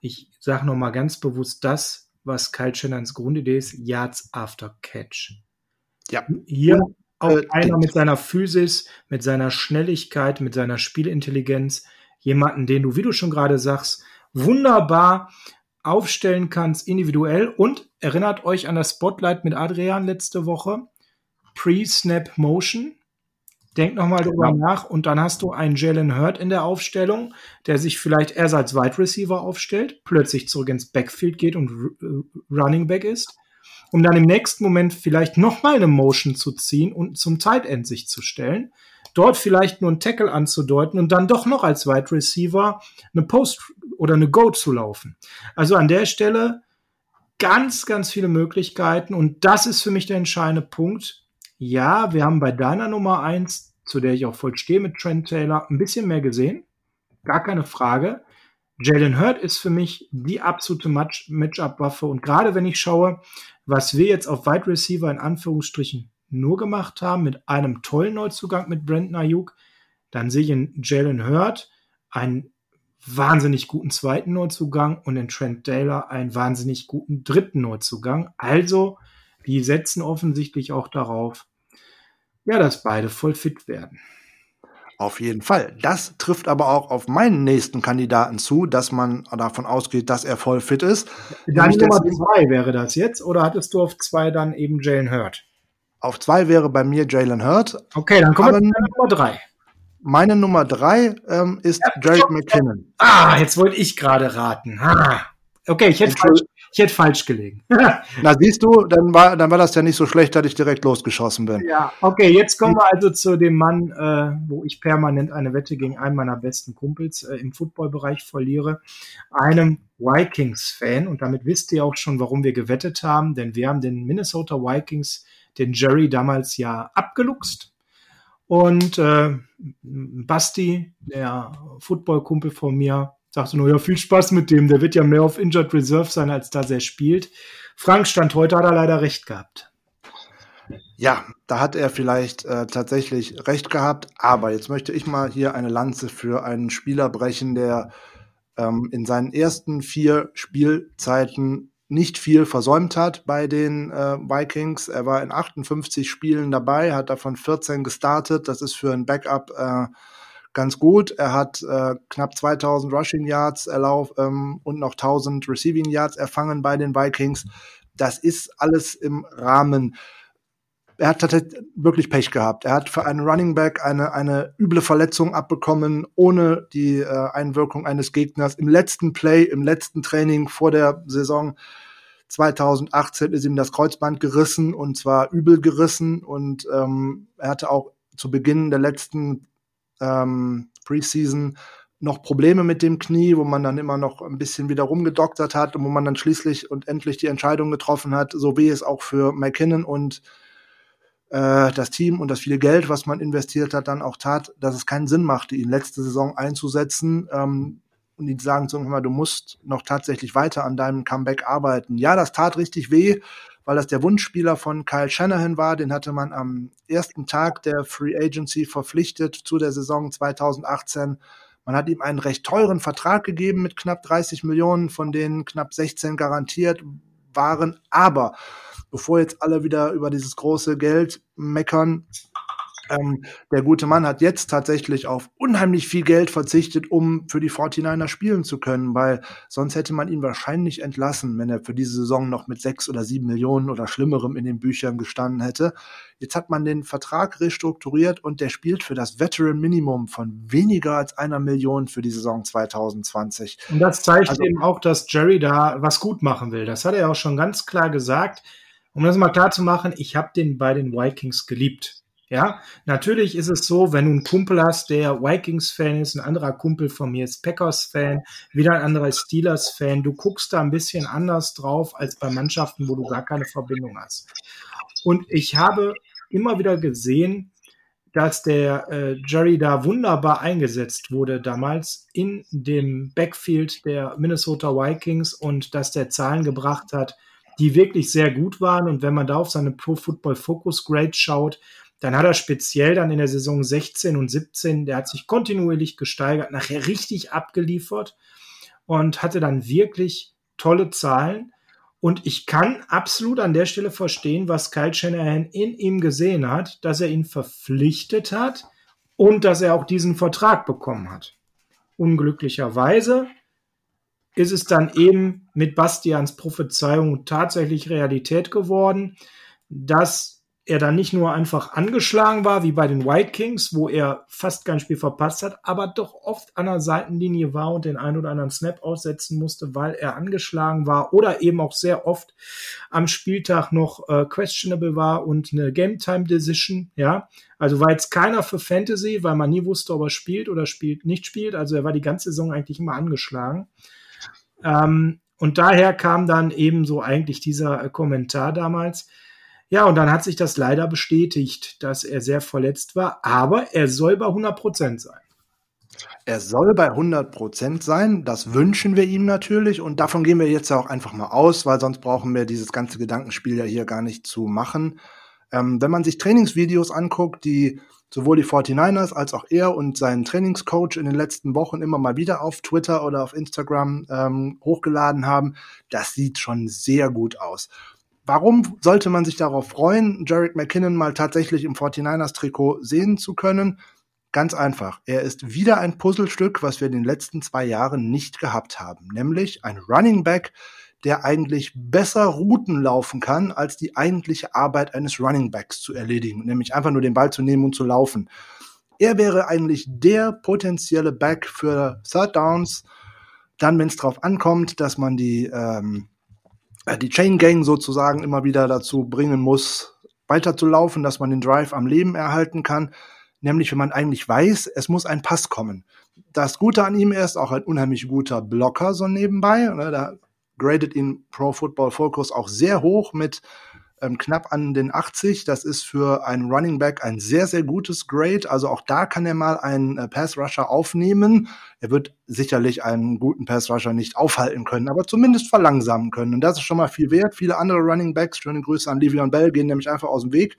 ich sage nochmal ganz bewusst das, was Kyle Shannons Grundidee ist, Yards after Catch. Ja. Hier auch äh, einer mit seiner Physis, mit seiner Schnelligkeit, mit seiner Spielintelligenz, jemanden, den du, wie du schon gerade sagst, wunderbar aufstellen kannst, individuell. Und erinnert euch an das Spotlight mit Adrian letzte Woche. Pre-Snap Motion. Denk nochmal drüber ja. nach und dann hast du einen Jalen Hurt in der Aufstellung, der sich vielleicht erst als Wide Receiver aufstellt, plötzlich zurück ins Backfield geht und Running Back ist, um dann im nächsten Moment vielleicht nochmal eine Motion zu ziehen und zum Tight End sich zu stellen dort vielleicht nur einen Tackle anzudeuten und dann doch noch als Wide Receiver eine Post oder eine Go zu laufen. Also an der Stelle ganz, ganz viele Möglichkeiten und das ist für mich der entscheidende Punkt. ja, wir haben bei deiner Nummer eins, zu der ich auch voll stehe mit Trent Taylor, ein bisschen mehr gesehen. Gar keine Frage. Jalen Hurt ist für mich die absolute Matchup-Waffe. Und gerade wenn ich schaue, was wir jetzt auf Wide Receiver in Anführungsstrichen nur gemacht haben, mit einem tollen Neuzugang mit Brandon Ayuk, dann sehe ich in Jalen Hurt einen wahnsinnig guten zweiten Neuzugang und in Trent Taylor einen wahnsinnig guten dritten Neuzugang. Also, die setzen offensichtlich auch darauf, ja, dass beide voll fit werden. Auf jeden Fall. Das trifft aber auch auf meinen nächsten Kandidaten zu, dass man davon ausgeht, dass er voll fit ist. Deine Nummer zwei wäre das jetzt, oder hattest du auf zwei dann eben Jalen Hurt? Auf zwei wäre bei mir Jalen Hurt. Okay, dann kommen wir zu Nummer drei. Meine Nummer drei ähm, ist ja, Jared McKinnon. Ah, jetzt wollte ich gerade raten. Ah. Okay, ich hätte, falsch, ich hätte falsch gelegen. Na, siehst du, dann war, dann war das ja nicht so schlecht, dass ich direkt losgeschossen bin. Ja, okay, jetzt kommen wir also zu dem Mann, äh, wo ich permanent eine Wette gegen einen meiner besten Kumpels äh, im Footballbereich verliere. Einem Vikings-Fan. Und damit wisst ihr auch schon, warum wir gewettet haben, denn wir haben den Minnesota Vikings, den Jerry damals ja abgeluchst und äh, Basti, der Football-Kumpel von mir, sagte nur, ja, viel Spaß mit dem, der wird ja mehr auf Injured Reserve sein, als dass er spielt. Frank stand heute, hat er leider recht gehabt. Ja, da hat er vielleicht äh, tatsächlich recht gehabt, aber jetzt möchte ich mal hier eine Lanze für einen Spieler brechen, der ähm, in seinen ersten vier Spielzeiten nicht viel versäumt hat bei den äh, Vikings. Er war in 58 Spielen dabei, hat davon 14 gestartet. Das ist für ein Backup äh, ganz gut. Er hat äh, knapp 2000 Rushing Yards erlauf ähm, und noch 1000 Receiving Yards erfangen bei den Vikings. Das ist alles im Rahmen. Er hat tatsächlich wirklich Pech gehabt. Er hat für einen Running Back eine, eine üble Verletzung abbekommen, ohne die äh, Einwirkung eines Gegners. Im letzten Play, im letzten Training vor der Saison 2018 ist ihm das Kreuzband gerissen und zwar übel gerissen und ähm, er hatte auch zu Beginn der letzten ähm, Preseason noch Probleme mit dem Knie, wo man dann immer noch ein bisschen wieder rumgedoktert hat und wo man dann schließlich und endlich die Entscheidung getroffen hat, so wie es auch für McKinnon und äh, das Team und das viele Geld, was man investiert hat, dann auch tat, dass es keinen Sinn machte, ihn letzte Saison einzusetzen. Ähm, und die sagen so mal, du musst noch tatsächlich weiter an deinem Comeback arbeiten. Ja, das tat richtig weh, weil das der Wunschspieler von Kyle Shanahan war. Den hatte man am ersten Tag der Free Agency verpflichtet zu der Saison 2018. Man hat ihm einen recht teuren Vertrag gegeben mit knapp 30 Millionen, von denen knapp 16 garantiert waren. Aber bevor jetzt alle wieder über dieses große Geld meckern, ähm, der gute Mann hat jetzt tatsächlich auf unheimlich viel Geld verzichtet, um für die 49er spielen zu können, weil sonst hätte man ihn wahrscheinlich entlassen, wenn er für diese Saison noch mit sechs oder sieben Millionen oder Schlimmerem in den Büchern gestanden hätte. Jetzt hat man den Vertrag restrukturiert und der spielt für das Veteran Minimum von weniger als einer Million für die Saison 2020. Und das zeigt also, eben auch, dass Jerry da was gut machen will. Das hat er auch schon ganz klar gesagt. Um das mal klar zu machen, ich habe den bei den Vikings geliebt. Ja, natürlich ist es so, wenn du einen Kumpel hast, der Vikings-Fan ist, ein anderer Kumpel von mir ist Packers-Fan, wieder ein anderer Steelers-Fan, du guckst da ein bisschen anders drauf als bei Mannschaften, wo du gar keine Verbindung hast. Und ich habe immer wieder gesehen, dass der äh, Jerry da wunderbar eingesetzt wurde damals in dem Backfield der Minnesota Vikings und dass der Zahlen gebracht hat, die wirklich sehr gut waren. Und wenn man da auf seine Pro Football Focus Grade schaut, dann hat er speziell dann in der Saison 16 und 17, der hat sich kontinuierlich gesteigert, nachher richtig abgeliefert und hatte dann wirklich tolle Zahlen. Und ich kann absolut an der Stelle verstehen, was Kyle Shanahan in ihm gesehen hat, dass er ihn verpflichtet hat und dass er auch diesen Vertrag bekommen hat. Unglücklicherweise ist es dann eben mit Bastians Prophezeiung tatsächlich Realität geworden, dass er dann nicht nur einfach angeschlagen war, wie bei den White Kings, wo er fast kein Spiel verpasst hat, aber doch oft an der Seitenlinie war und den einen oder anderen Snap aussetzen musste, weil er angeschlagen war oder eben auch sehr oft am Spieltag noch äh, questionable war und eine Game Time Decision, ja. Also war jetzt keiner für Fantasy, weil man nie wusste, ob er spielt oder spielt, nicht spielt. Also er war die ganze Saison eigentlich immer angeschlagen. Ähm, und daher kam dann eben so eigentlich dieser äh, Kommentar damals Ja, und dann hat sich das leider bestätigt, dass er sehr verletzt war, aber er soll bei 100 Prozent sein. Er soll bei 100 Prozent sein. Das wünschen wir ihm natürlich. Und davon gehen wir jetzt auch einfach mal aus, weil sonst brauchen wir dieses ganze Gedankenspiel ja hier gar nicht zu machen. Ähm, wenn man sich Trainingsvideos anguckt, die sowohl die 49ers als auch er und sein Trainingscoach in den letzten Wochen immer mal wieder auf Twitter oder auf Instagram ähm, hochgeladen haben, das sieht schon sehr gut aus. Warum sollte man sich darauf freuen, Jarek McKinnon mal tatsächlich im 49ers-Trikot sehen zu können? Ganz einfach. Er ist wieder ein Puzzlestück, was wir in den letzten zwei Jahren nicht gehabt haben. Nämlich ein Running Back, der eigentlich besser Routen laufen kann, als die eigentliche Arbeit eines Running Backs zu erledigen, nämlich einfach nur den Ball zu nehmen und zu laufen. Er wäre eigentlich der potenzielle Back für Third Downs, dann, wenn es darauf ankommt, dass man die, ähm, äh, die Chain Gang sozusagen immer wieder dazu bringen muss, weiter zu laufen, dass man den Drive am Leben erhalten kann, nämlich wenn man eigentlich weiß, es muss ein Pass kommen. Das Gute an ihm ist auch ein unheimlich guter Blocker so nebenbei. Ne? Da gradet ihn Pro Football Focus auch sehr hoch mit ähm, knapp an den 80. Das ist für einen Running Back ein sehr, sehr gutes Grade. Also auch da kann er mal einen äh, Pass Rusher aufnehmen. Er wird sicherlich einen guten Pass Rusher nicht aufhalten können, aber zumindest verlangsamen können. Und das ist schon mal viel wert. Viele andere Running Backs, schöne Grüße an Livion Bell, gehen nämlich einfach aus dem Weg.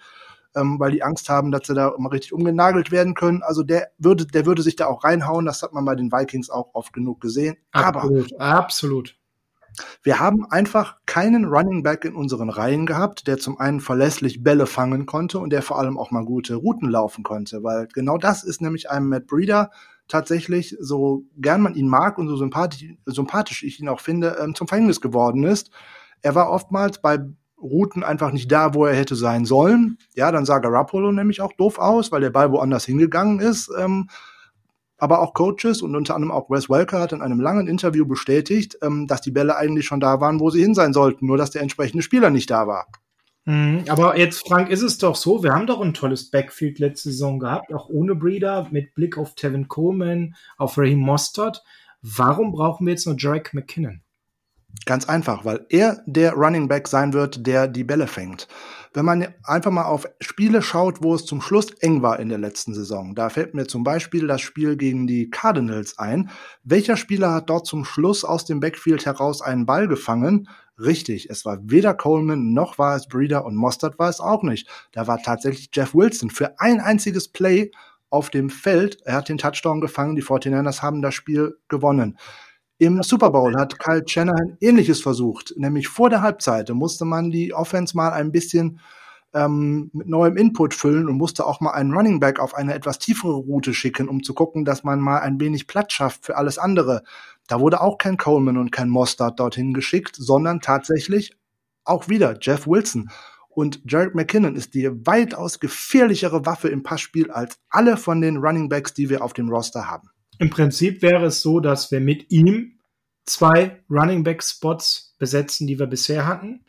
Ähm, weil die Angst haben, dass sie da mal richtig umgenagelt werden können. Also der würde, der würde sich da auch reinhauen. Das hat man bei den Vikings auch oft genug gesehen. Absolut, Aber absolut. Wir haben einfach keinen Running Back in unseren Reihen gehabt, der zum einen verlässlich Bälle fangen konnte und der vor allem auch mal gute Routen laufen konnte, weil genau das ist nämlich einem Matt Breeder tatsächlich, so gern man ihn mag und so sympathisch, sympathisch ich ihn auch finde, ähm, zum Verhängnis geworden ist. Er war oftmals bei Routen einfach nicht da, wo er hätte sein sollen. Ja, dann sah Garoppolo nämlich auch doof aus, weil der Ball woanders hingegangen ist. Ähm, aber auch Coaches und unter anderem auch Wes Welker hat in einem langen Interview bestätigt, ähm, dass die Bälle eigentlich schon da waren, wo sie hin sein sollten, nur dass der entsprechende Spieler nicht da war. Mhm, aber jetzt, Frank, ist es doch so, wir haben doch ein tolles Backfield letzte Saison gehabt, auch ohne Breeder, mit Blick auf Tevin Coleman, auf Raheem Mostert. Warum brauchen wir jetzt noch Jarek McKinnon? Ganz einfach, weil er der Running Back sein wird, der die Bälle fängt. Wenn man einfach mal auf Spiele schaut, wo es zum Schluss eng war in der letzten Saison, da fällt mir zum Beispiel das Spiel gegen die Cardinals ein. Welcher Spieler hat dort zum Schluss aus dem Backfield heraus einen Ball gefangen? Richtig, es war weder Coleman noch war es Breeder und Mostert war es auch nicht. Da war tatsächlich Jeff Wilson für ein einziges Play auf dem Feld. Er hat den Touchdown gefangen, die 49ers haben das Spiel gewonnen. Im Super Bowl hat Kyle Shanahan ähnliches versucht, nämlich vor der Halbzeit musste man die Offense mal ein bisschen ähm, mit neuem Input füllen und musste auch mal einen Running Back auf eine etwas tiefere Route schicken, um zu gucken, dass man mal ein wenig Platz schafft für alles andere. Da wurde auch kein Coleman und kein Mostard dorthin geschickt, sondern tatsächlich auch wieder Jeff Wilson. Und Jared McKinnon ist die weitaus gefährlichere Waffe im Passspiel als alle von den Running Backs, die wir auf dem Roster haben. Im Prinzip wäre es so, dass wir mit ihm zwei Running Back Spots besetzen, die wir bisher hatten.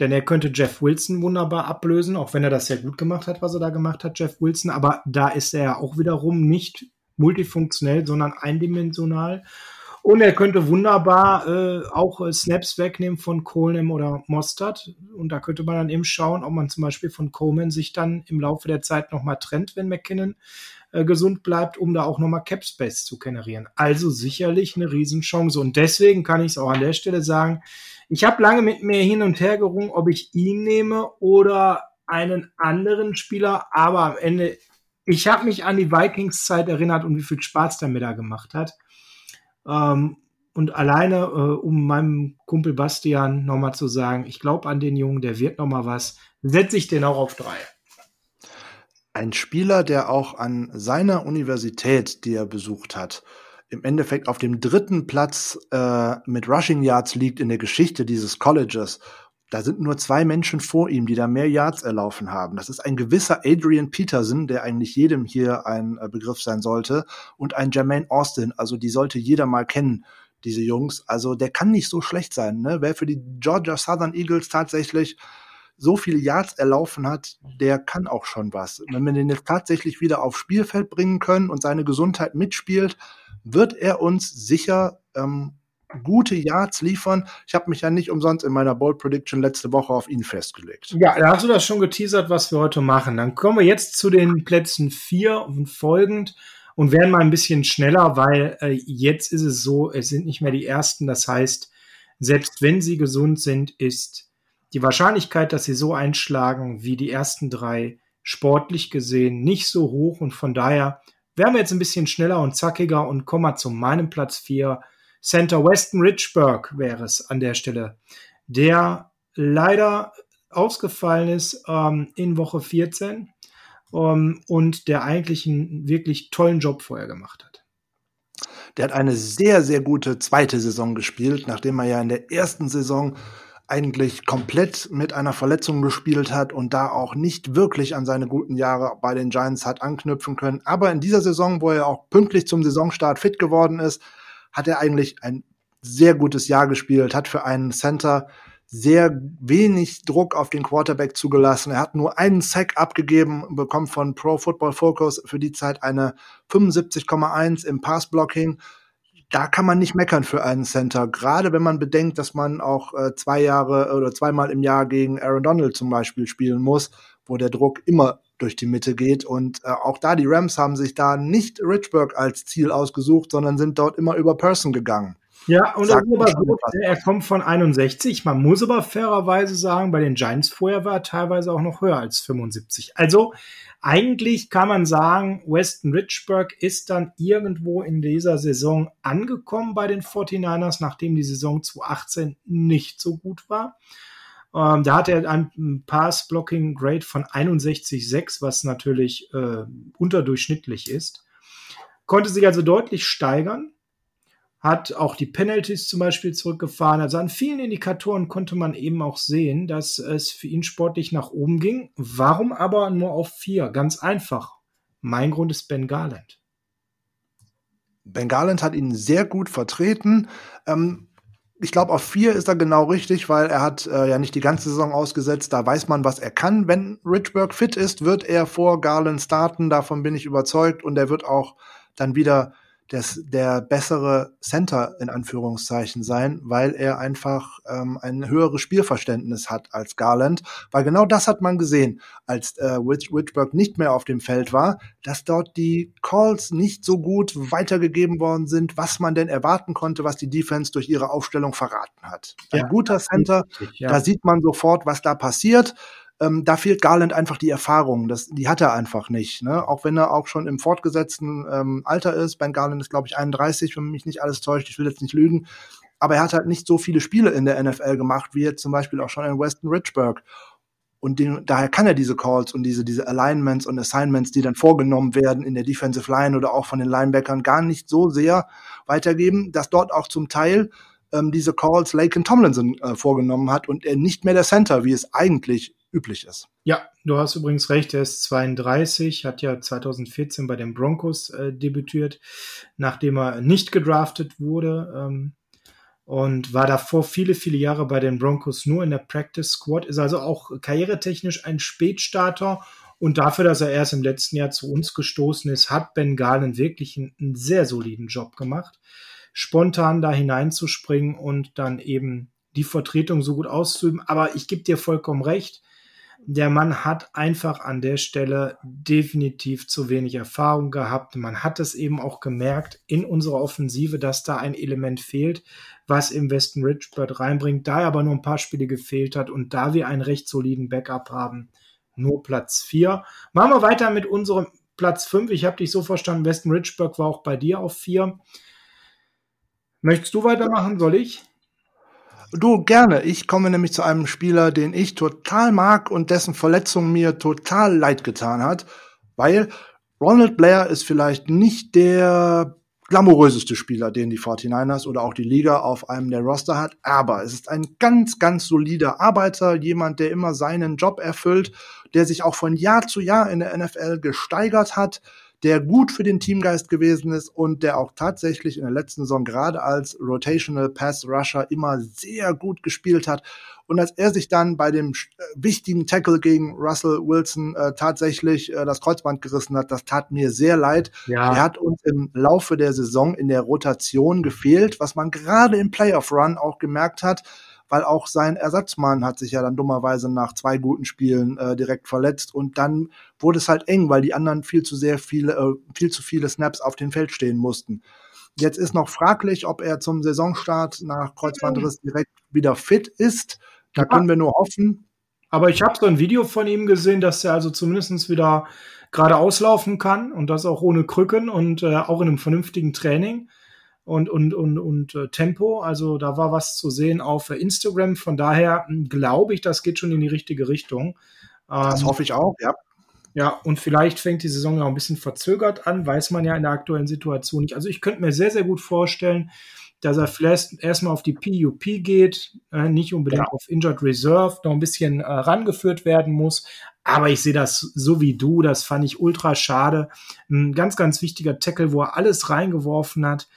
Denn er könnte Jeff Wilson wunderbar ablösen, auch wenn er das sehr gut gemacht hat, was er da gemacht hat, Jeff Wilson. Aber da ist er ja auch wiederum nicht multifunktionell, sondern eindimensional. Und er könnte wunderbar äh, auch äh, Snaps wegnehmen von Coleman oder Mostert. Und da könnte man dann eben schauen, ob man zum Beispiel von Coleman sich dann im Laufe der Zeit nochmal trennt, wenn McKinnon äh, gesund bleibt, um da auch nochmal Cap Space zu generieren. Also sicherlich eine Riesenchance. Und deswegen kann ich es auch an der Stelle sagen, ich habe lange mit mir hin und her gerungen, ob ich ihn nehme oder einen anderen Spieler, aber am Ende, ich habe mich an die Vikings-Zeit erinnert und wie viel Spaß der mir da gemacht hat. Ähm, und alleine, äh, um meinem Kumpel Bastian nochmal zu sagen, ich glaube an den Jungen, der wird nochmal was, setze ich den auch auf drei ein Spieler, der auch an seiner Universität, die er besucht hat, im Endeffekt auf dem dritten Platz äh, mit Rushing Yards liegt in der Geschichte dieses Colleges. Da sind nur zwei Menschen vor ihm, die da mehr Yards erlaufen haben. Das ist ein gewisser Adrian Peterson, der eigentlich jedem hier ein äh, Begriff sein sollte, und ein Jermaine Austin. Also die sollte jeder mal kennen, diese Jungs. Also der kann nicht so schlecht sein. Ne? Wer für die Georgia Southern Eagles tatsächlich so viele Yards erlaufen hat, der kann auch schon was. Wenn wir den jetzt tatsächlich wieder aufs Spielfeld bringen können und seine Gesundheit mitspielt, wird er uns sicher ähm, gute Yards liefern. Ich habe mich ja nicht umsonst in meiner Bold Prediction letzte Woche auf ihn festgelegt. Ja, da hast du das schon geteasert, was wir heute machen. Dann kommen wir jetzt zu den Plätzen vier und folgend und werden mal ein bisschen schneller, weil äh, jetzt ist es so, es sind nicht mehr die ersten. Das heißt, selbst wenn sie gesund sind, ist die Wahrscheinlichkeit, dass sie so einschlagen wie die ersten drei sportlich gesehen nicht so hoch und von daher werden wir jetzt ein bisschen schneller und zackiger und kommen mal zu meinem Platz vier Center Weston Richburg wäre es an der Stelle, der leider ausgefallen ist ähm, in Woche 14 ähm, und der eigentlich einen wirklich tollen Job vorher gemacht hat. Der hat eine sehr, sehr gute zweite Saison gespielt, nachdem er ja in der ersten Saison eigentlich komplett mit einer Verletzung gespielt hat und da auch nicht wirklich an seine guten Jahre bei den Giants hat anknüpfen können. Aber in dieser Saison, wo er auch pünktlich zum Saisonstart fit geworden ist, hat er eigentlich ein sehr gutes Jahr gespielt, hat für einen Center sehr wenig Druck auf den Quarterback zugelassen. Er hat nur einen Sack abgegeben, bekommt von Pro Football Focus für die Zeit eine 75,1 im Passblocking. Da kann man nicht meckern für einen Center, gerade wenn man bedenkt, dass man auch äh, zwei Jahre oder zweimal im Jahr gegen Aaron Donald zum Beispiel spielen muss, wo der Druck immer durch die Mitte geht. Und äh, auch da, die Rams haben sich da nicht Richburg als Ziel ausgesucht, sondern sind dort immer über Person gegangen. Ja, und Sagt aber so, er kommt von 61. Man muss aber fairerweise sagen, bei den Giants vorher war er teilweise auch noch höher als 75. Also eigentlich kann man sagen, Weston Richburg ist dann irgendwo in dieser Saison angekommen bei den 49ers, nachdem die Saison 2018 nicht so gut war. Ähm, da hat er ein Pass-Blocking-Grade von 61,6, was natürlich äh, unterdurchschnittlich ist. Konnte sich also deutlich steigern, hat auch die Penalties zum Beispiel zurückgefahren. Also an vielen Indikatoren konnte man eben auch sehen, dass es für ihn sportlich nach oben ging. Warum aber nur auf vier? Ganz einfach. Mein Grund ist Ben Garland. Ben Garland hat ihn sehr gut vertreten. Ähm, ich glaube, auf vier ist er genau richtig, weil er hat äh, ja nicht die ganze Saison ausgesetzt. Da weiß man, was er kann. Wenn Richburg fit ist, wird er vor Garland starten. Davon bin ich überzeugt. Und er wird auch dann wieder das, der bessere Center in Anführungszeichen sein, weil er einfach ähm, ein höheres Spielverständnis hat als Garland. Weil genau das hat man gesehen, als äh, Whitburg nicht mehr auf dem Feld war, dass dort die Calls nicht so gut weitergegeben worden sind, was man denn erwarten konnte, was die Defense durch ihre Aufstellung verraten hat. Ein ja, guter Center, ja. da sieht man sofort, was da passiert. Ähm, da fehlt Garland einfach die Erfahrung. Das, die hat er einfach nicht. Ne? Auch wenn er auch schon im fortgesetzten ähm, Alter ist. Ben Garland ist, glaube ich, 31, wenn mich nicht alles täuscht. Ich will jetzt nicht lügen. Aber er hat halt nicht so viele Spiele in der NFL gemacht, wie jetzt zum Beispiel auch schon in Weston Richburg. Und den, daher kann er diese Calls und diese, diese Alignments und Assignments, die dann vorgenommen werden in der Defensive Line oder auch von den Linebackern, gar nicht so sehr weitergeben, dass dort auch zum Teil ähm, diese Calls Laken Tomlinson äh, vorgenommen hat und er nicht mehr der Center, wie es eigentlich üblich ist. Ja, du hast übrigens recht, er ist 32, hat ja 2014 bei den Broncos äh, debütiert, nachdem er nicht gedraftet wurde ähm, und war davor viele, viele Jahre bei den Broncos nur in der Practice Squad, ist also auch karrieretechnisch ein Spätstarter und dafür, dass er erst im letzten Jahr zu uns gestoßen ist, hat Ben Galen wirklich einen, einen sehr soliden Job gemacht, spontan da hineinzuspringen und dann eben die Vertretung so gut auszuüben. Aber ich gebe dir vollkommen recht, der Mann hat einfach an der Stelle definitiv zu wenig Erfahrung gehabt. Man hat es eben auch gemerkt in unserer Offensive, dass da ein Element fehlt, was im Westen Richbird reinbringt. Da er aber nur ein paar Spiele gefehlt hat und da wir einen recht soliden Backup haben, nur Platz 4. Machen wir weiter mit unserem Platz 5. Ich habe dich so verstanden, Weston Richburg war auch bei dir auf 4. Möchtest du weitermachen? Soll ich? Du, gerne. Ich komme nämlich zu einem Spieler, den ich total mag und dessen Verletzung mir total leid getan hat, weil Ronald Blair ist vielleicht nicht der glamouröseste Spieler, den die 49ers oder auch die Liga auf einem der Roster hat, aber es ist ein ganz, ganz solider Arbeiter, jemand, der immer seinen Job erfüllt, der sich auch von Jahr zu Jahr in der NFL gesteigert hat, der gut für den Teamgeist gewesen ist und der auch tatsächlich in der letzten Saison gerade als Rotational Pass Rusher immer sehr gut gespielt hat. Und als er sich dann bei dem äh, wichtigen Tackle gegen Russell Wilson äh, tatsächlich äh, das Kreuzband gerissen hat, das tat mir sehr leid. Ja. Er hat uns im Laufe der Saison in der Rotation gefehlt, was man gerade im Playoff Run auch gemerkt hat weil auch sein Ersatzmann hat sich ja dann dummerweise nach zwei guten Spielen äh, direkt verletzt und dann wurde es halt eng, weil die anderen viel zu sehr viele, äh, viel zu viele Snaps auf dem Feld stehen mussten. Jetzt ist noch fraglich, ob er zum Saisonstart nach Kreuzbandriss direkt wieder fit ist. Da können wir nur hoffen. Aber ich habe so ein Video von ihm gesehen, dass er also zumindest wieder gerade auslaufen kann und das auch ohne Krücken und äh, auch in einem vernünftigen Training und, und, und, und äh, Tempo. Also da war was zu sehen auf Instagram. Von daher hm, glaube ich, das geht schon in die richtige Richtung. Das ähm, hoffe ich auch, ja. Ja, und vielleicht fängt die Saison ja auch ein bisschen verzögert an, weiß man ja in der aktuellen Situation nicht. Also ich könnte mir sehr, sehr gut vorstellen, dass er vielleicht erstmal auf die PUP geht, äh, nicht unbedingt ja. auf Injured Reserve, noch ein bisschen äh, rangeführt werden muss. Aber ich sehe das so wie du, das fand ich ultra schade. Ein ganz, ganz wichtiger Tackle, wo er alles reingeworfen hat.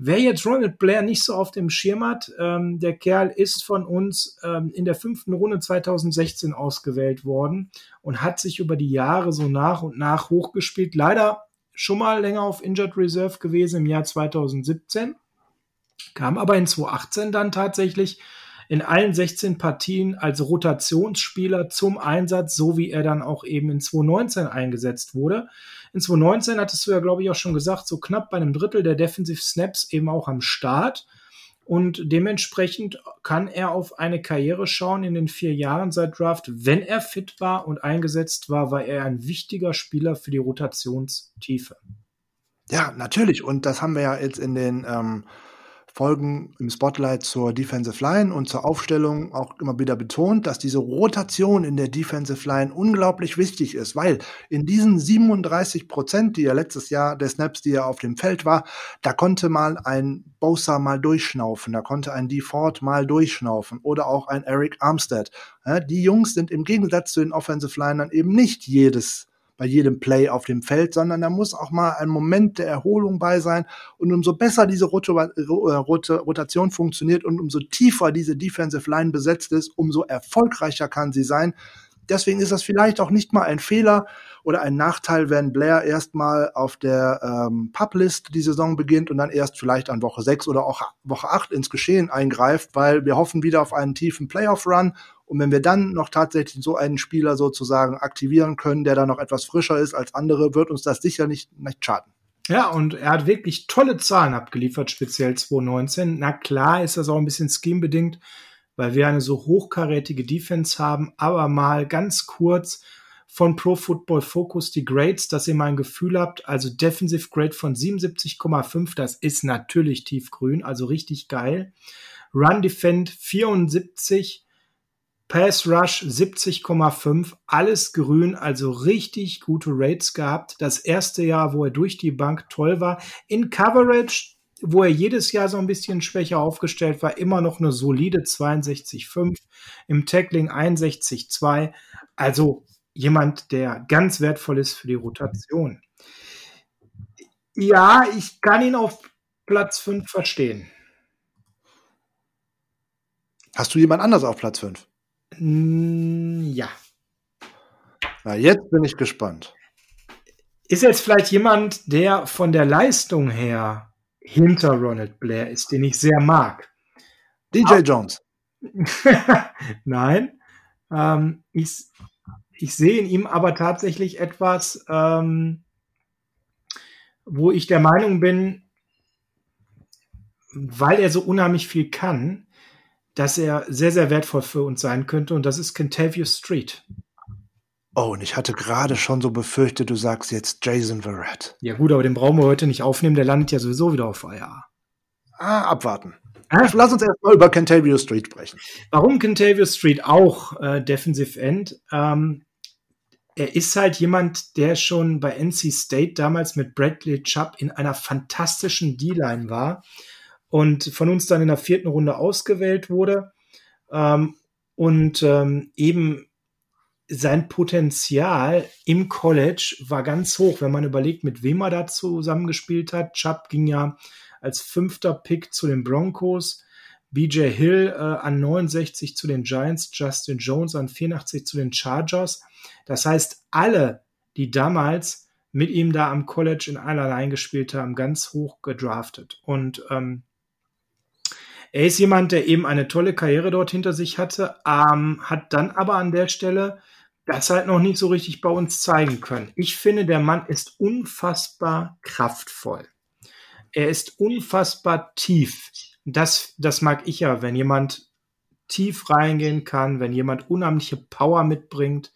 Wer jetzt Ronald Blair nicht so auf dem Schirm hat, ähm, der Kerl ist von uns ähm, in der fünften Runde 2016 ausgewählt worden und hat sich über die Jahre so nach und nach hochgespielt. Leider schon mal länger auf Injured Reserve gewesen im Jahr 2017, kam aber in 2018 dann tatsächlich in allen 16 Partien als Rotationsspieler zum Einsatz, so wie er dann auch eben in 2019 eingesetzt wurde. In 2019 hattest du ja, glaube ich, auch schon gesagt, so knapp bei einem Drittel der Defensive Snaps eben auch am Start. Und dementsprechend kann er auf eine Karriere schauen in den vier Jahren seit Draft. Wenn er fit war und eingesetzt war, war er ein wichtiger Spieler für die Rotationstiefe. Ja, natürlich. Und das haben wir ja jetzt in den ähm, Folgen im Spotlight zur Defensive Line und zur Aufstellung auch immer wieder betont, dass diese Rotation in der Defensive Line unglaublich wichtig ist, weil in diesen 37 Prozent, die ja letztes Jahr der Snaps, die er auf dem Feld war, da konnte mal ein Bosa mal durchschnaufen, da konnte ein DeFord mal durchschnaufen oder auch ein Eric Armstead. die Jungs sind im Gegensatz zu den Offensive Linern eben nicht jedes bei jedem Play auf dem Feld, sondern da muss auch mal ein Moment der Erholung bei sein. Und umso besser diese Rot Rot Rotation funktioniert und umso tiefer diese Defensive Line besetzt ist, umso erfolgreicher kann sie sein. Deswegen ist das vielleicht auch nicht mal ein Fehler oder ein Nachteil, wenn Blair erstmal auf der ähm, Publist die Saison beginnt und dann erst vielleicht an Woche 6 oder auch Woche 8 ins Geschehen eingreift, weil wir hoffen wieder auf einen tiefen Playoff-Run und wenn wir dann noch tatsächlich so einen Spieler sozusagen aktivieren können, der da noch etwas frischer ist als andere, wird uns das sicher nicht, nicht schaden. Ja, und er hat wirklich tolle Zahlen abgeliefert, speziell 2019. Na klar ist das auch ein bisschen scheme-bedingt, weil wir eine so hochkarätige Defense haben, aber mal ganz kurz von Pro Football Focus die Grades, dass ihr mal ein Gefühl habt. Also Defensive Grade von 77,5, das ist natürlich tiefgrün, also richtig geil. Run Defend 74, Pass Rush 70,5, alles grün, also richtig gute Rates gehabt. Das erste Jahr, wo er durch die Bank toll war. In Coverage, wo er jedes Jahr so ein bisschen schwächer aufgestellt war, immer noch eine solide 62,5. Im Tackling 61,2. Also jemand, der ganz wertvoll ist für die Rotation. Ja, ich kann ihn auf Platz 5 verstehen. Hast du jemand anders auf Platz 5? Ja. Na, jetzt bin ich gespannt. Ist jetzt vielleicht jemand, der von der Leistung her hinter Ronald Blair ist, den ich sehr mag? DJ Aber, Jones. Nein. Ähm, ich, ich sehe in ihm aber tatsächlich etwas, ähm, wo ich der Meinung bin, weil er so unheimlich viel kann, dass er sehr, sehr wertvoll für uns sein könnte und das ist Kentavious Street. Oh, und ich hatte gerade schon so befürchtet, du sagst jetzt Jason Verrett. Ja gut, aber den brauchen wir heute nicht aufnehmen, der landet ja sowieso wieder auf IR. Ah, abwarten. Ah? Lass uns erstmal über Kentavious Street sprechen. Warum Kentavious Street auch äh, Defensive End? Ähm, er ist halt jemand, der schon bei NC State damals mit Bradley Chubb in einer fantastischen D-Line war und von uns dann in der vierten Runde ausgewählt wurde ähm, und ähm, eben sein Potenzial im College war ganz hoch, wenn man überlegt, mit wem er da zusammengespielt hat. Chubb ging ja als fünfter Pick zu den Broncos, BJ Hill äh, an 69 zu den Giants, Justin Jones an 84 zu den Chargers. Das heißt, alle, die damals mit ihm da am College in allerlei gespielt haben, ganz hoch gedraftet. Und ähm, er ist jemand, der eben eine tolle Karriere dort hinter sich hatte, ähm, hat dann aber an der Stelle das halt noch nicht so richtig bei uns zeigen können. Ich finde, der Mann ist unfassbar kraftvoll. Er ist unfassbar tief. Das, das mag ich ja, wenn jemand tief reingehen kann, wenn jemand unheimliche Power mitbringt,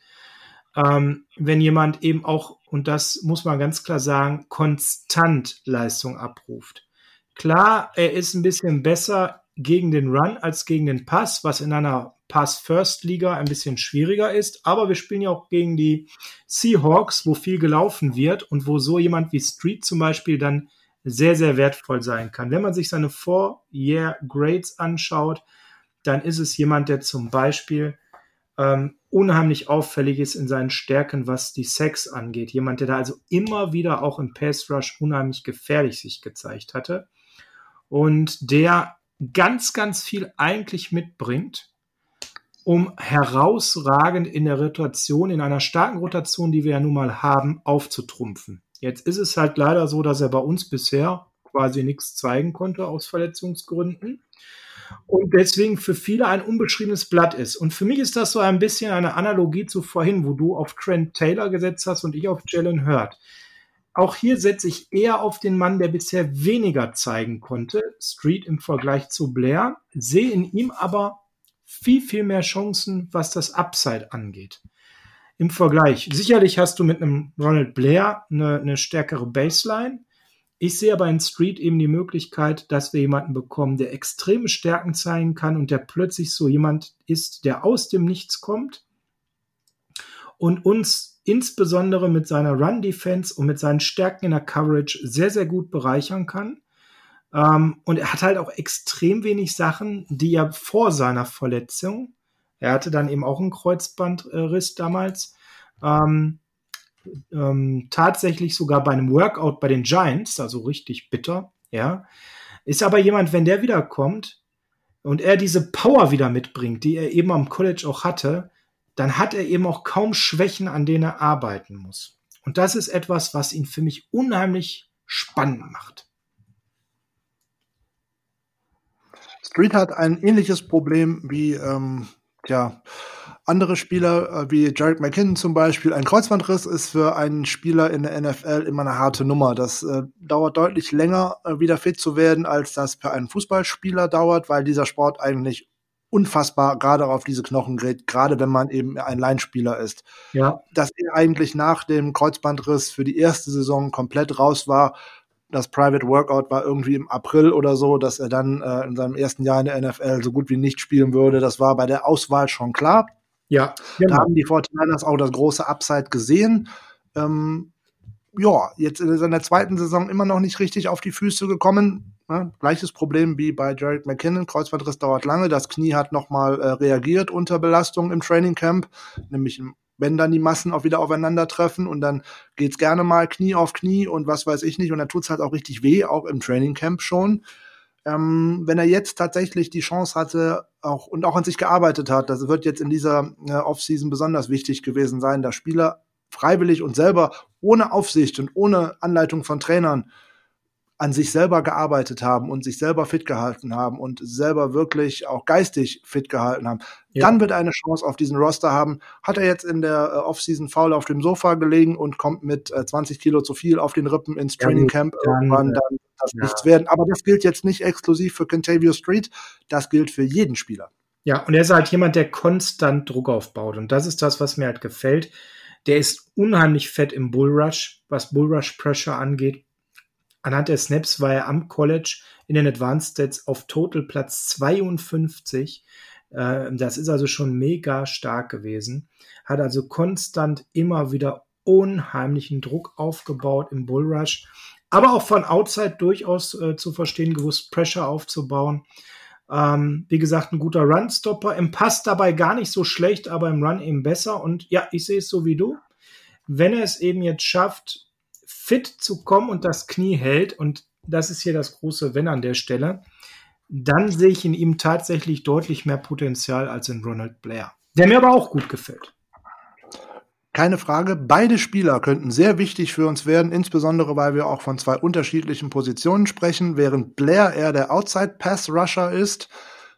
ähm, wenn jemand eben auch, und das muss man ganz klar sagen, konstant Leistung abruft. Klar, er ist ein bisschen besser gegen den Run als gegen den Pass, was in einer Pass-First-Liga ein bisschen schwieriger ist. Aber wir spielen ja auch gegen die Seahawks, wo viel gelaufen wird und wo so jemand wie Street zum Beispiel dann sehr, sehr wertvoll sein kann. Wenn man sich seine Four-Year-Grades anschaut, dann ist es jemand, der zum Beispiel ähm, unheimlich auffällig ist in seinen Stärken, was die Sex angeht. Jemand, der da also immer wieder auch im Pass Rush unheimlich gefährlich sich gezeigt hatte und der ganz, ganz viel eigentlich mitbringt, um herausragend in der Rotation, in einer starken Rotation, die wir ja nun mal haben, aufzutrumpfen. Jetzt ist es halt leider so, dass er bei uns bisher quasi nichts zeigen konnte aus Verletzungsgründen und deswegen für viele ein unbeschriebenes Blatt ist. Und für mich ist das so ein bisschen eine Analogie zu vorhin, wo du auf Trent Taylor gesetzt hast und ich auf Jalen Hurt. Auch hier setze ich eher auf den Mann, der bisher weniger zeigen konnte, Street im Vergleich zu Blair, sehe in ihm aber viel, viel mehr Chancen, was das Upside angeht. Im Vergleich. Sicherlich hast du mit einem Ronald Blair eine, eine stärkere Baseline. Ich sehe aber in Street eben die Möglichkeit, dass wir jemanden bekommen, der extreme Stärken zeigen kann und der plötzlich so jemand ist, der aus dem Nichts kommt und uns insbesondere mit seiner Run-Defense und mit seinen Stärken in der Coverage sehr, sehr gut bereichern kann. Ähm, und er hat halt auch extrem wenig Sachen, die er vor seiner Verletzung, er hatte dann eben auch einen Kreuzbandriss damals, ähm, ähm, tatsächlich sogar bei einem Workout bei den Giants, also richtig bitter, ja, ist aber jemand, wenn der wiederkommt und er diese Power wieder mitbringt, die er eben am College auch hatte, dann hat er eben auch kaum Schwächen, an denen er arbeiten muss. Und das ist etwas, was ihn für mich unheimlich spannend macht. Street hat ein ähnliches Problem wie ähm, tja, andere Spieler, äh, wie Jarek McKinnon zum Beispiel. Ein Kreuzbandriss ist für einen Spieler in der NFL immer eine harte Nummer. Das äh, dauert deutlich länger, äh, wieder fit zu werden, als das für einen Fußballspieler dauert, weil dieser Sport eigentlich unfassbar gerade auf diese Knochen gerät, gerade wenn man eben ein Leinspieler ist. Ja. Dass er eigentlich nach dem Kreuzbandriss für die erste Saison komplett raus war. Das Private Workout war irgendwie im April oder so, dass er dann äh, in seinem ersten Jahr in der NFL so gut wie nicht spielen würde. Das war bei der Auswahl schon klar. Ja, genau. Da haben die 49ers auch das große Upside gesehen. Ähm, ja, jetzt in seiner zweiten Saison immer noch nicht richtig auf die Füße gekommen. Ne? Gleiches Problem wie bei Jared McKinnon. Kreuzbandriss dauert lange. Das Knie hat nochmal äh, reagiert unter Belastung im Training Camp. Nämlich wenn dann die Massen auch wieder aufeinandertreffen und dann geht's gerne mal Knie auf Knie und was weiß ich nicht. Und dann tut's halt auch richtig weh, auch im Training Camp schon. Ähm, wenn er jetzt tatsächlich die Chance hatte auch und auch an sich gearbeitet hat, das wird jetzt in dieser äh, Offseason besonders wichtig gewesen sein, dass Spieler freiwillig und selber ohne Aufsicht und ohne Anleitung von Trainern an sich selber gearbeitet haben und sich selber fit gehalten haben und selber wirklich auch geistig fit gehalten haben, ja. dann wird er eine Chance auf diesen Roster haben. Hat er jetzt in der äh, Offseason faul auf dem Sofa gelegen und kommt mit äh, 20 Kilo zu viel auf den Rippen ins Training Camp, ja, irgendwann dann das ja. nichts werden. Aber das gilt jetzt nicht exklusiv für Contavio Street, das gilt für jeden Spieler. Ja, und er ist halt jemand, der konstant Druck aufbaut. Und das ist das, was mir halt gefällt. Der ist unheimlich fett im Bullrush, was Bullrush Pressure angeht. Anhand der Snaps war er am College in den Advanced Stats auf Total Platz 52. Äh, das ist also schon mega stark gewesen. Hat also konstant immer wieder unheimlichen Druck aufgebaut im Bullrush. Aber auch von Outside durchaus äh, zu verstehen gewusst, Pressure aufzubauen. Ähm, wie gesagt, ein guter Run-Stopper. Im Pass dabei gar nicht so schlecht, aber im Run eben besser. Und ja, ich sehe es so wie du. Wenn er es eben jetzt schafft, fit zu kommen und das Knie hält, und das ist hier das große Wenn an der Stelle, dann sehe ich in ihm tatsächlich deutlich mehr Potenzial als in Ronald Blair. Der mir aber auch gut gefällt. Keine Frage, beide Spieler könnten sehr wichtig für uns werden, insbesondere weil wir auch von zwei unterschiedlichen Positionen sprechen. Während Blair eher der Outside-Pass-Rusher ist,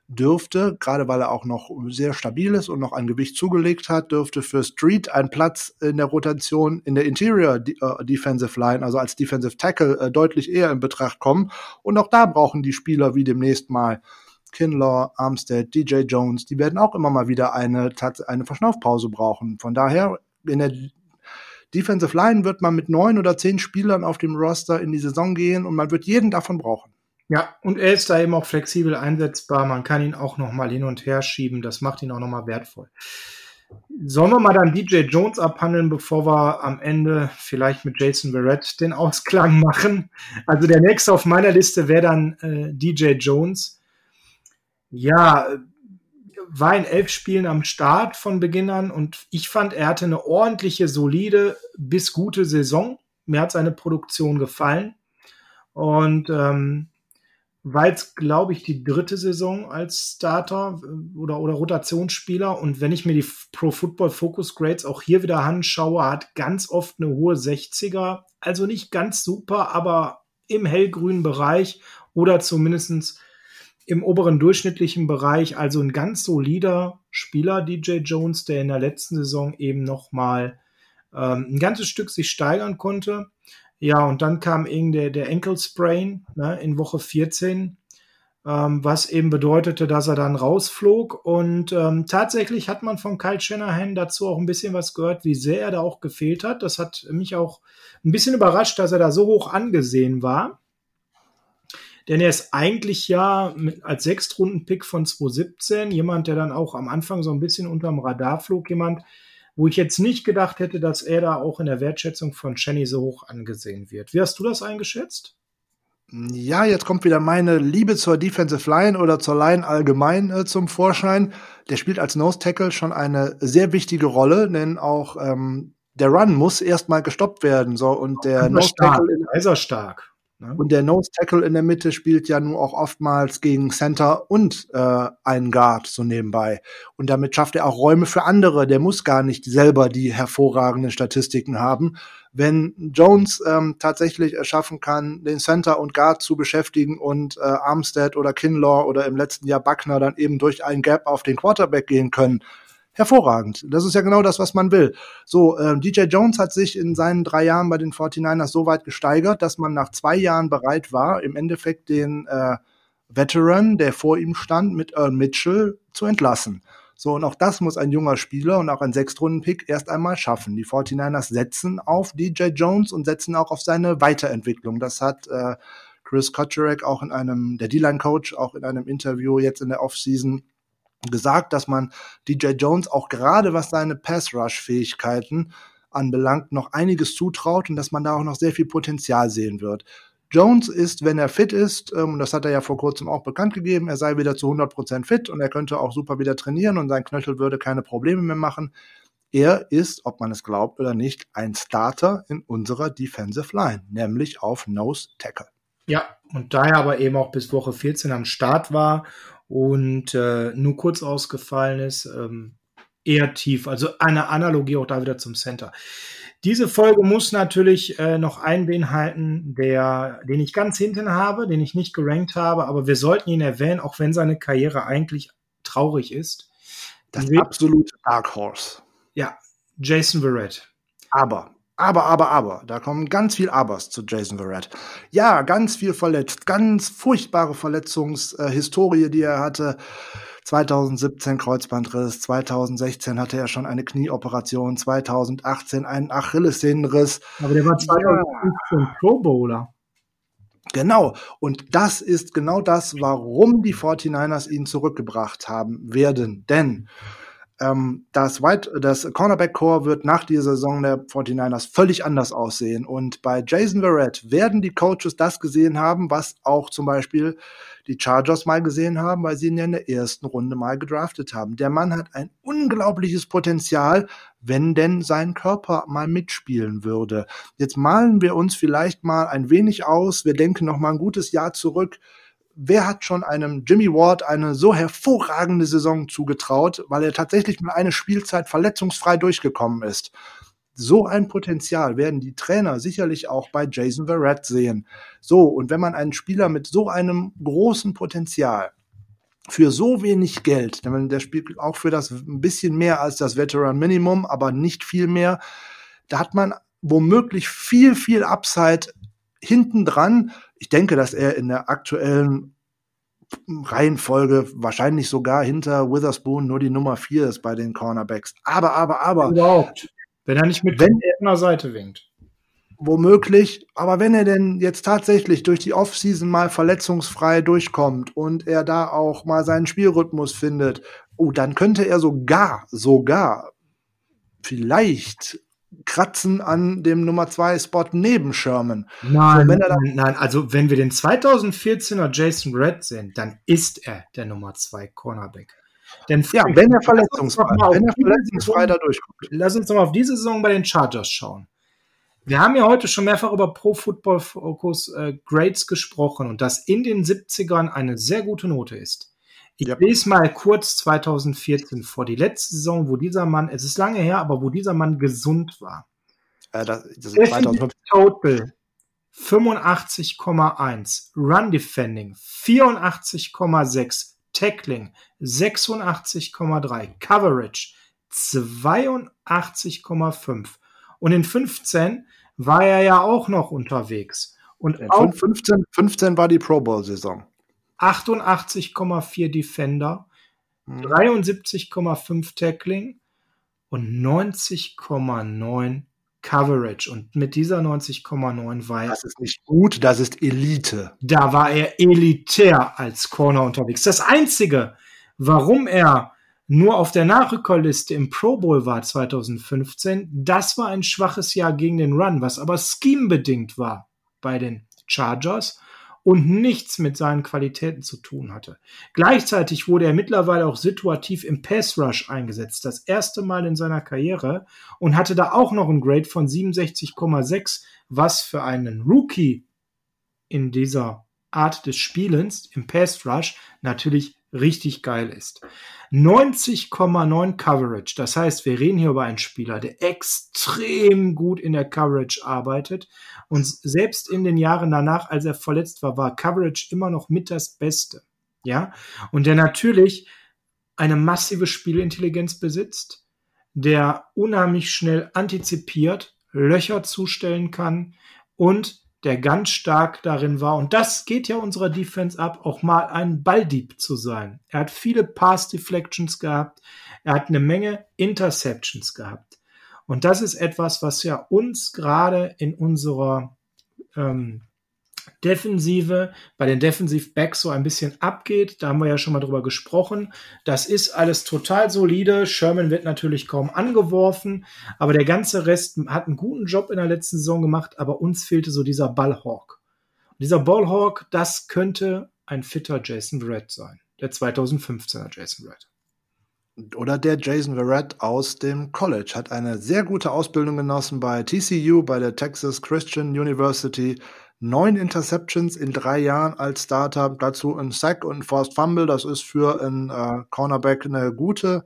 dürfte, gerade weil er auch noch sehr stabil ist und noch ein Gewicht zugelegt hat, dürfte für Street ein Platz in der Rotation in der Interior äh, Defensive Line, also als Defensive Tackle, äh, deutlich eher in Betracht kommen. Und auch da brauchen die Spieler wie demnächst mal Kinlaw, Armstead, DJ Jones, die werden auch immer mal wieder eine, eine Verschnaufpause brauchen. Von daher in der Defensive Line wird man mit neun oder zehn Spielern auf dem Roster in die Saison gehen und man wird jeden davon brauchen. Ja, und er ist da eben auch flexibel einsetzbar. Man kann ihn auch noch mal hin und her schieben. Das macht ihn auch noch mal wertvoll. Sollen wir mal dann DJ Jones abhandeln, bevor wir am Ende vielleicht mit Jason Verrett den Ausklang machen? Also der nächste auf meiner Liste wäre dann äh, DJ Jones. Ja, war in elf Spielen am Start von Beginn an und ich fand, er hatte eine ordentliche, solide bis gute Saison. Mir hat seine Produktion gefallen. Und ähm, war jetzt, glaube ich, die dritte Saison als Starter äh, oder, oder Rotationsspieler. Und wenn ich mir die Pro Football Focus Grades auch hier wieder anschaue, hat ganz oft eine hohe 60er. Also nicht ganz super, aber im hellgrünen Bereich oder zumindestens im oberen durchschnittlichen Bereich, also ein ganz solider Spieler, DJ Jones, der in der letzten Saison eben nochmal ähm, ein ganzes Stück sich steigern konnte. Ja, und dann kam eben der, der Sprain ne, in Woche 14, ähm, was eben bedeutete, dass er dann rausflog. Und ähm, tatsächlich hat man von Kyle Shanahan dazu auch ein bisschen was gehört, wie sehr er da auch gefehlt hat. Das hat mich auch ein bisschen überrascht, dass er da so hoch angesehen war. Denn er ist eigentlich ja mit, als Sechstrunden-Pick von 2017 jemand, der dann auch am Anfang so ein bisschen unterm Radar flog, jemand, wo ich jetzt nicht gedacht hätte, dass er da auch in der Wertschätzung von Chenny so hoch angesehen wird. Wie hast du das eingeschätzt? Ja, jetzt kommt wieder meine Liebe zur Defensive Line oder zur Line allgemein äh, zum Vorschein. Der spielt als Nose Tackle schon eine sehr wichtige Rolle, denn auch ähm, der Run muss erstmal gestoppt werden. So und der Nose Tackle ist er stark. Ne? Und der Nose Tackle in der Mitte spielt ja nur auch oftmals gegen Center und äh, einen Guard so nebenbei. Und damit schafft er auch Räume für andere. Der muss gar nicht selber die hervorragenden Statistiken haben. Wenn Jones ähm, tatsächlich erschaffen kann, den Center und Guard zu beschäftigen und äh, Armstead oder Kinlaw oder im letzten Jahr Buckner dann eben durch einen Gap auf den Quarterback gehen können, hervorragend. Das ist ja genau das, was man will. So, äh, DJ Jones hat sich in seinen drei Jahren bei den 49ers so weit gesteigert, dass man nach zwei Jahren bereit war, im Endeffekt den äh, Veteran, der vor ihm stand, mit Earl Mitchell zu entlassen. So, und auch das muss ein junger Spieler und auch ein Sechstrunden-Pick erst einmal schaffen. Die 49ers setzen auf DJ Jones und setzen auch auf seine Weiterentwicklung. Das hat äh, Chris Kotcherek auch in einem, der D-Line-Coach, auch in einem Interview jetzt in der Offseason gesagt, dass man DJ Jones auch gerade was seine Pass-Rush-Fähigkeiten anbelangt, noch einiges zutraut und dass man da auch noch sehr viel Potenzial sehen wird. Jones ist, wenn er fit ist, ähm, und das hat er ja vor kurzem auch bekannt gegeben, er sei wieder zu 100% fit und er könnte auch super wieder trainieren und sein Knöchel würde keine Probleme mehr machen. Er ist, ob man es glaubt oder nicht, ein Starter in unserer Defensive Line, nämlich auf Nose Tackle. Ja, und da er aber eben auch bis Woche 14 am Start war und äh, nur kurz ausgefallen ist, ähm, eher tief. Also eine Analogie auch da wieder zum Center. Diese Folge muss natürlich äh, noch einen beinhalten, der, den ich ganz hinten habe, den ich nicht gerankt habe, aber wir sollten ihn erwähnen, auch wenn seine Karriere eigentlich traurig ist. Das absolute Dark Horse. Ja, Jason Verrett. Aber aber, aber, aber, da kommen ganz viel Abers zu Jason Verrett. Ja, ganz viel verletzt, ganz furchtbare Verletzungshistorie, äh, die er hatte. 2017 Kreuzbandriss, 2016 hatte er schon eine Knieoperation, 2018 einen Achillessehnenriss. Aber der war 2015 ja. Pro Bowler. Genau. Und das ist genau das, warum die 49ers ihn zurückgebracht haben werden. Denn ähm, das, White, das Cornerback-Core wird nach dieser Saison der 49ers völlig anders aussehen. Und bei Jason Verrett werden die Coaches das gesehen haben, was auch zum Beispiel die Chargers mal gesehen haben, weil sie ihn ja in der ersten Runde mal gedraftet haben. Der Mann hat ein unglaubliches Potenzial, wenn denn sein Körper mal mitspielen würde. Jetzt malen wir uns vielleicht mal ein wenig aus. Wir denken noch mal ein gutes Jahr zurück wer hat schon einem Jimmy Ward eine so hervorragende Saison zugetraut, weil er tatsächlich mal eine Spielzeit verletzungsfrei durchgekommen ist. So ein Potenzial werden die Trainer sicherlich auch bei Jason Verrett sehen. So, und wenn man einen Spieler mit so einem großen Potenzial für so wenig Geld, denn der spielt auch für das ein bisschen mehr als das Veteran Minimum, aber nicht viel mehr, da hat man womöglich viel, viel Upside hinten dran. Ich denke, dass er in der aktuellen Reihenfolge wahrscheinlich sogar hinter Witherspoon nur die Nummer vier ist bei den Cornerbacks. Aber, aber, aber. Überhaupt. Wenn er nicht mit wenn er Seite winkt. Womöglich, aber wenn er denn jetzt tatsächlich durch die Offseason mal verletzungsfrei durchkommt und er da auch mal seinen Spielrhythmus findet, oh, dann könnte er sogar, sogar vielleicht kratzen an dem Nummer 2 Spot neben Sherman. Nein, so, nein, nein, also wenn wir den 2014er Jason Red sehen, dann ist er der Nummer 2 Cornerback. Denn ja, wenn er verletzungsfrei, wenn er verletzungsfrei da durchkommt. Lass uns doch mal auf diese Saison bei den Chargers schauen. Wir haben ja heute schon mehrfach über Pro Football Focus äh, Grades gesprochen und dass in den 70ern eine sehr gute Note ist. Ich ja. lese mal kurz 2014 vor, die letzte Saison, wo dieser Mann, es ist lange her, aber wo dieser Mann gesund war. Äh, das, das ist 2015. Total 85,1, Run Defending 84,6, Tackling 86,3, Coverage 82,5 und in 15 war er ja auch noch unterwegs. Und in 15, 15 war die Pro Bowl Saison. 88,4 Defender, mhm. 73,5 Tackling und 90,9 Coverage. Und mit dieser 90,9 war er. Das ist nicht gut, das ist Elite. Da war er elitär als Corner unterwegs. Das Einzige, warum er nur auf der Nachrückerliste im Pro Bowl war 2015, das war ein schwaches Jahr gegen den Run, was aber scheme-bedingt war bei den Chargers und nichts mit seinen Qualitäten zu tun hatte. Gleichzeitig wurde er mittlerweile auch situativ im Pass Rush eingesetzt, das erste Mal in seiner Karriere und hatte da auch noch ein Grade von 67,6, was für einen Rookie in dieser Art des Spielens im Pass Rush natürlich richtig geil ist. 90,9 Coverage. Das heißt, wir reden hier über einen Spieler, der extrem gut in der Coverage arbeitet. Und selbst in den Jahren danach, als er verletzt war, war Coverage immer noch mit das Beste. Ja. Und der natürlich eine massive Spielintelligenz besitzt, der unheimlich schnell antizipiert, Löcher zustellen kann und der ganz stark darin war, und das geht ja unserer Defense ab, auch mal ein Balldieb zu sein. Er hat viele Pass-Deflections gehabt, er hat eine Menge Interceptions gehabt. Und das ist etwas, was ja uns gerade in unserer ähm, Defensive, bei den Defensive-Backs so ein bisschen abgeht. Da haben wir ja schon mal drüber gesprochen. Das ist alles total solide. Sherman wird natürlich kaum angeworfen, aber der ganze Rest hat einen guten Job in der letzten Saison gemacht, aber uns fehlte so dieser Ballhawk. Und dieser Ballhawk, das könnte ein fitter Jason Verrett sein. Der 2015er Jason Verrett. Oder der Jason Verrett aus dem College hat eine sehr gute Ausbildung genossen bei TCU, bei der Texas Christian University neun Interceptions in drei Jahren als Starter, dazu ein Sack und ein Forced Fumble. Das ist für einen äh, Cornerback eine gute,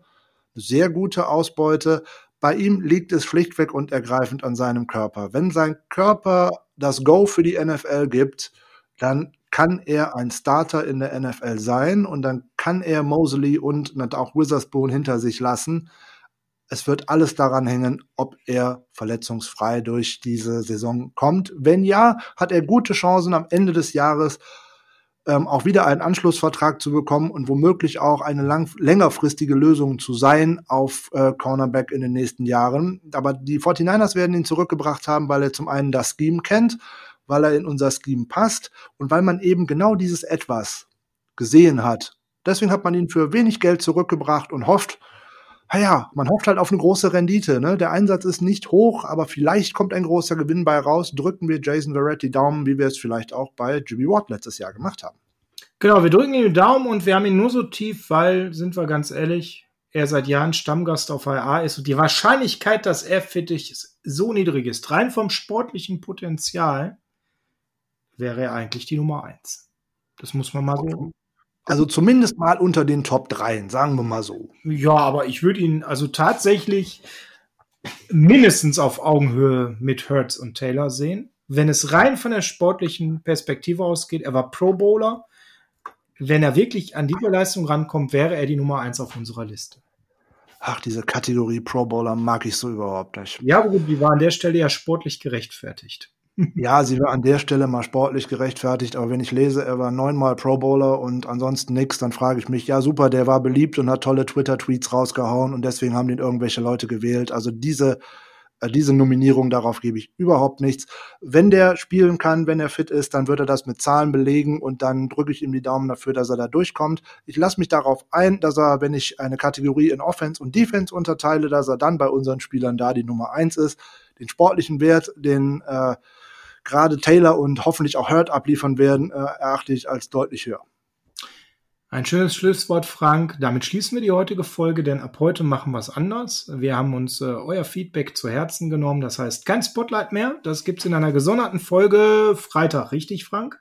sehr gute Ausbeute. Bei ihm liegt es schlichtweg und ergreifend an seinem Körper. Wenn sein Körper das Go für die NFL gibt, dann kann er ein Starter in der NFL sein und dann kann er Mosley und auch Witherspoon hinter sich lassen. Es wird alles daran hängen, ob er verletzungsfrei durch diese Saison kommt. Wenn ja, hat er gute Chancen am Ende des Jahres ähm, auch wieder einen Anschlussvertrag zu bekommen und womöglich auch eine lang längerfristige Lösung zu sein auf äh, Cornerback in den nächsten Jahren. Aber die 49ers werden ihn zurückgebracht haben, weil er zum einen das Scheme kennt, weil er in unser Scheme passt und weil man eben genau dieses etwas gesehen hat. Deswegen hat man ihn für wenig Geld zurückgebracht und hofft, naja, man hofft halt auf eine große Rendite. Ne? Der Einsatz ist nicht hoch, aber vielleicht kommt ein großer Gewinn bei raus. Drücken wir Jason Verrett die Daumen, wie wir es vielleicht auch bei Jimmy Watt letztes Jahr gemacht haben. Genau, wir drücken ihm die Daumen und wir haben ihn nur so tief, weil, sind wir ganz ehrlich, er seit Jahren Stammgast auf IA ist und die Wahrscheinlichkeit, dass er fit ist, so niedrig ist, rein vom sportlichen Potenzial, wäre er eigentlich die Nummer eins. Das muss man mal so also zumindest mal unter den Top 3, sagen wir mal so. Ja, aber ich würde ihn also tatsächlich mindestens auf Augenhöhe mit Hertz und Taylor sehen. Wenn es rein von der sportlichen Perspektive ausgeht, er war Pro Bowler. Wenn er wirklich an diese Leistung rankommt, wäre er die Nummer 1 auf unserer Liste. Ach, diese Kategorie Pro Bowler mag ich so überhaupt nicht. Ja, gut, die war an der Stelle ja sportlich gerechtfertigt. Ja, sie war an der Stelle mal sportlich gerechtfertigt, aber wenn ich lese, er war neunmal Pro Bowler und ansonsten nix, dann frage ich mich, ja super, der war beliebt und hat tolle Twitter-Tweets rausgehauen und deswegen haben den irgendwelche Leute gewählt. Also diese, äh, diese Nominierung, darauf gebe ich überhaupt nichts. Wenn der spielen kann, wenn er fit ist, dann wird er das mit Zahlen belegen und dann drücke ich ihm die Daumen dafür, dass er da durchkommt. Ich lasse mich darauf ein, dass er, wenn ich eine Kategorie in Offense und Defense unterteile, dass er dann bei unseren Spielern da die Nummer eins ist. Den sportlichen Wert, den äh, gerade Taylor und hoffentlich auch Hurt abliefern werden, äh, erachte ich als deutlich höher. Ein schönes Schlusswort, Frank. Damit schließen wir die heutige Folge, denn ab heute machen wir es anders. Wir haben uns äh, euer Feedback zu Herzen genommen. Das heißt, kein Spotlight mehr. Das gibt's in einer gesonderten Folge Freitag, richtig, Frank?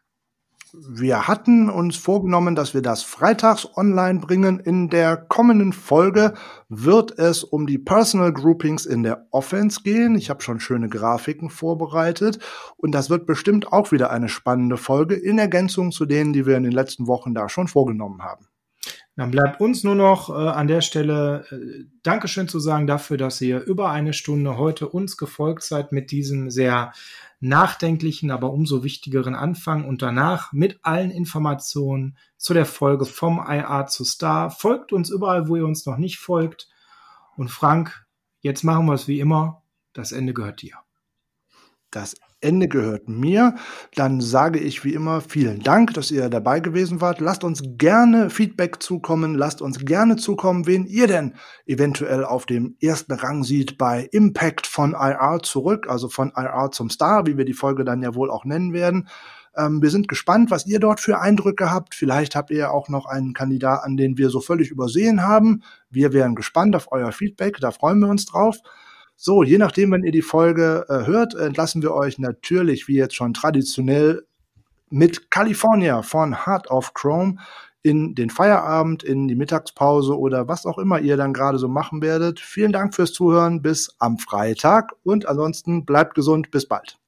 Wir hatten uns vorgenommen, dass wir das freitags online bringen. In der kommenden Folge wird es um die Personal Groupings in der Offense gehen. Ich habe schon schöne Grafiken vorbereitet und das wird bestimmt auch wieder eine spannende Folge in Ergänzung zu denen, die wir in den letzten Wochen da schon vorgenommen haben. Dann bleibt uns nur noch äh, an der Stelle äh, Dankeschön zu sagen dafür, dass ihr über eine Stunde heute uns gefolgt seid mit diesem sehr nachdenklichen, aber umso wichtigeren Anfang und danach mit allen Informationen zu der Folge vom IA zu Star. Folgt uns überall, wo ihr uns noch nicht folgt. Und Frank, jetzt machen wir es wie immer. Das Ende gehört dir. Das Ende gehört mir. Dann sage ich wie immer vielen Dank, dass ihr dabei gewesen wart. Lasst uns gerne Feedback zukommen. Lasst uns gerne zukommen, wen ihr denn eventuell auf dem ersten Rang sieht bei Impact von IR zurück, also von IR zum Star, wie wir die Folge dann ja wohl auch nennen werden. Ähm, wir sind gespannt, was ihr dort für Eindrücke habt. Vielleicht habt ihr auch noch einen Kandidaten, den wir so völlig übersehen haben. Wir wären gespannt auf euer Feedback. Da freuen wir uns drauf. So, je nachdem, wenn ihr die Folge äh, hört, entlassen wir euch natürlich, wie jetzt schon traditionell, mit California von Heart of Chrome in den Feierabend, in die Mittagspause oder was auch immer ihr dann gerade so machen werdet. Vielen Dank fürs Zuhören. Bis am Freitag und ansonsten bleibt gesund. Bis bald.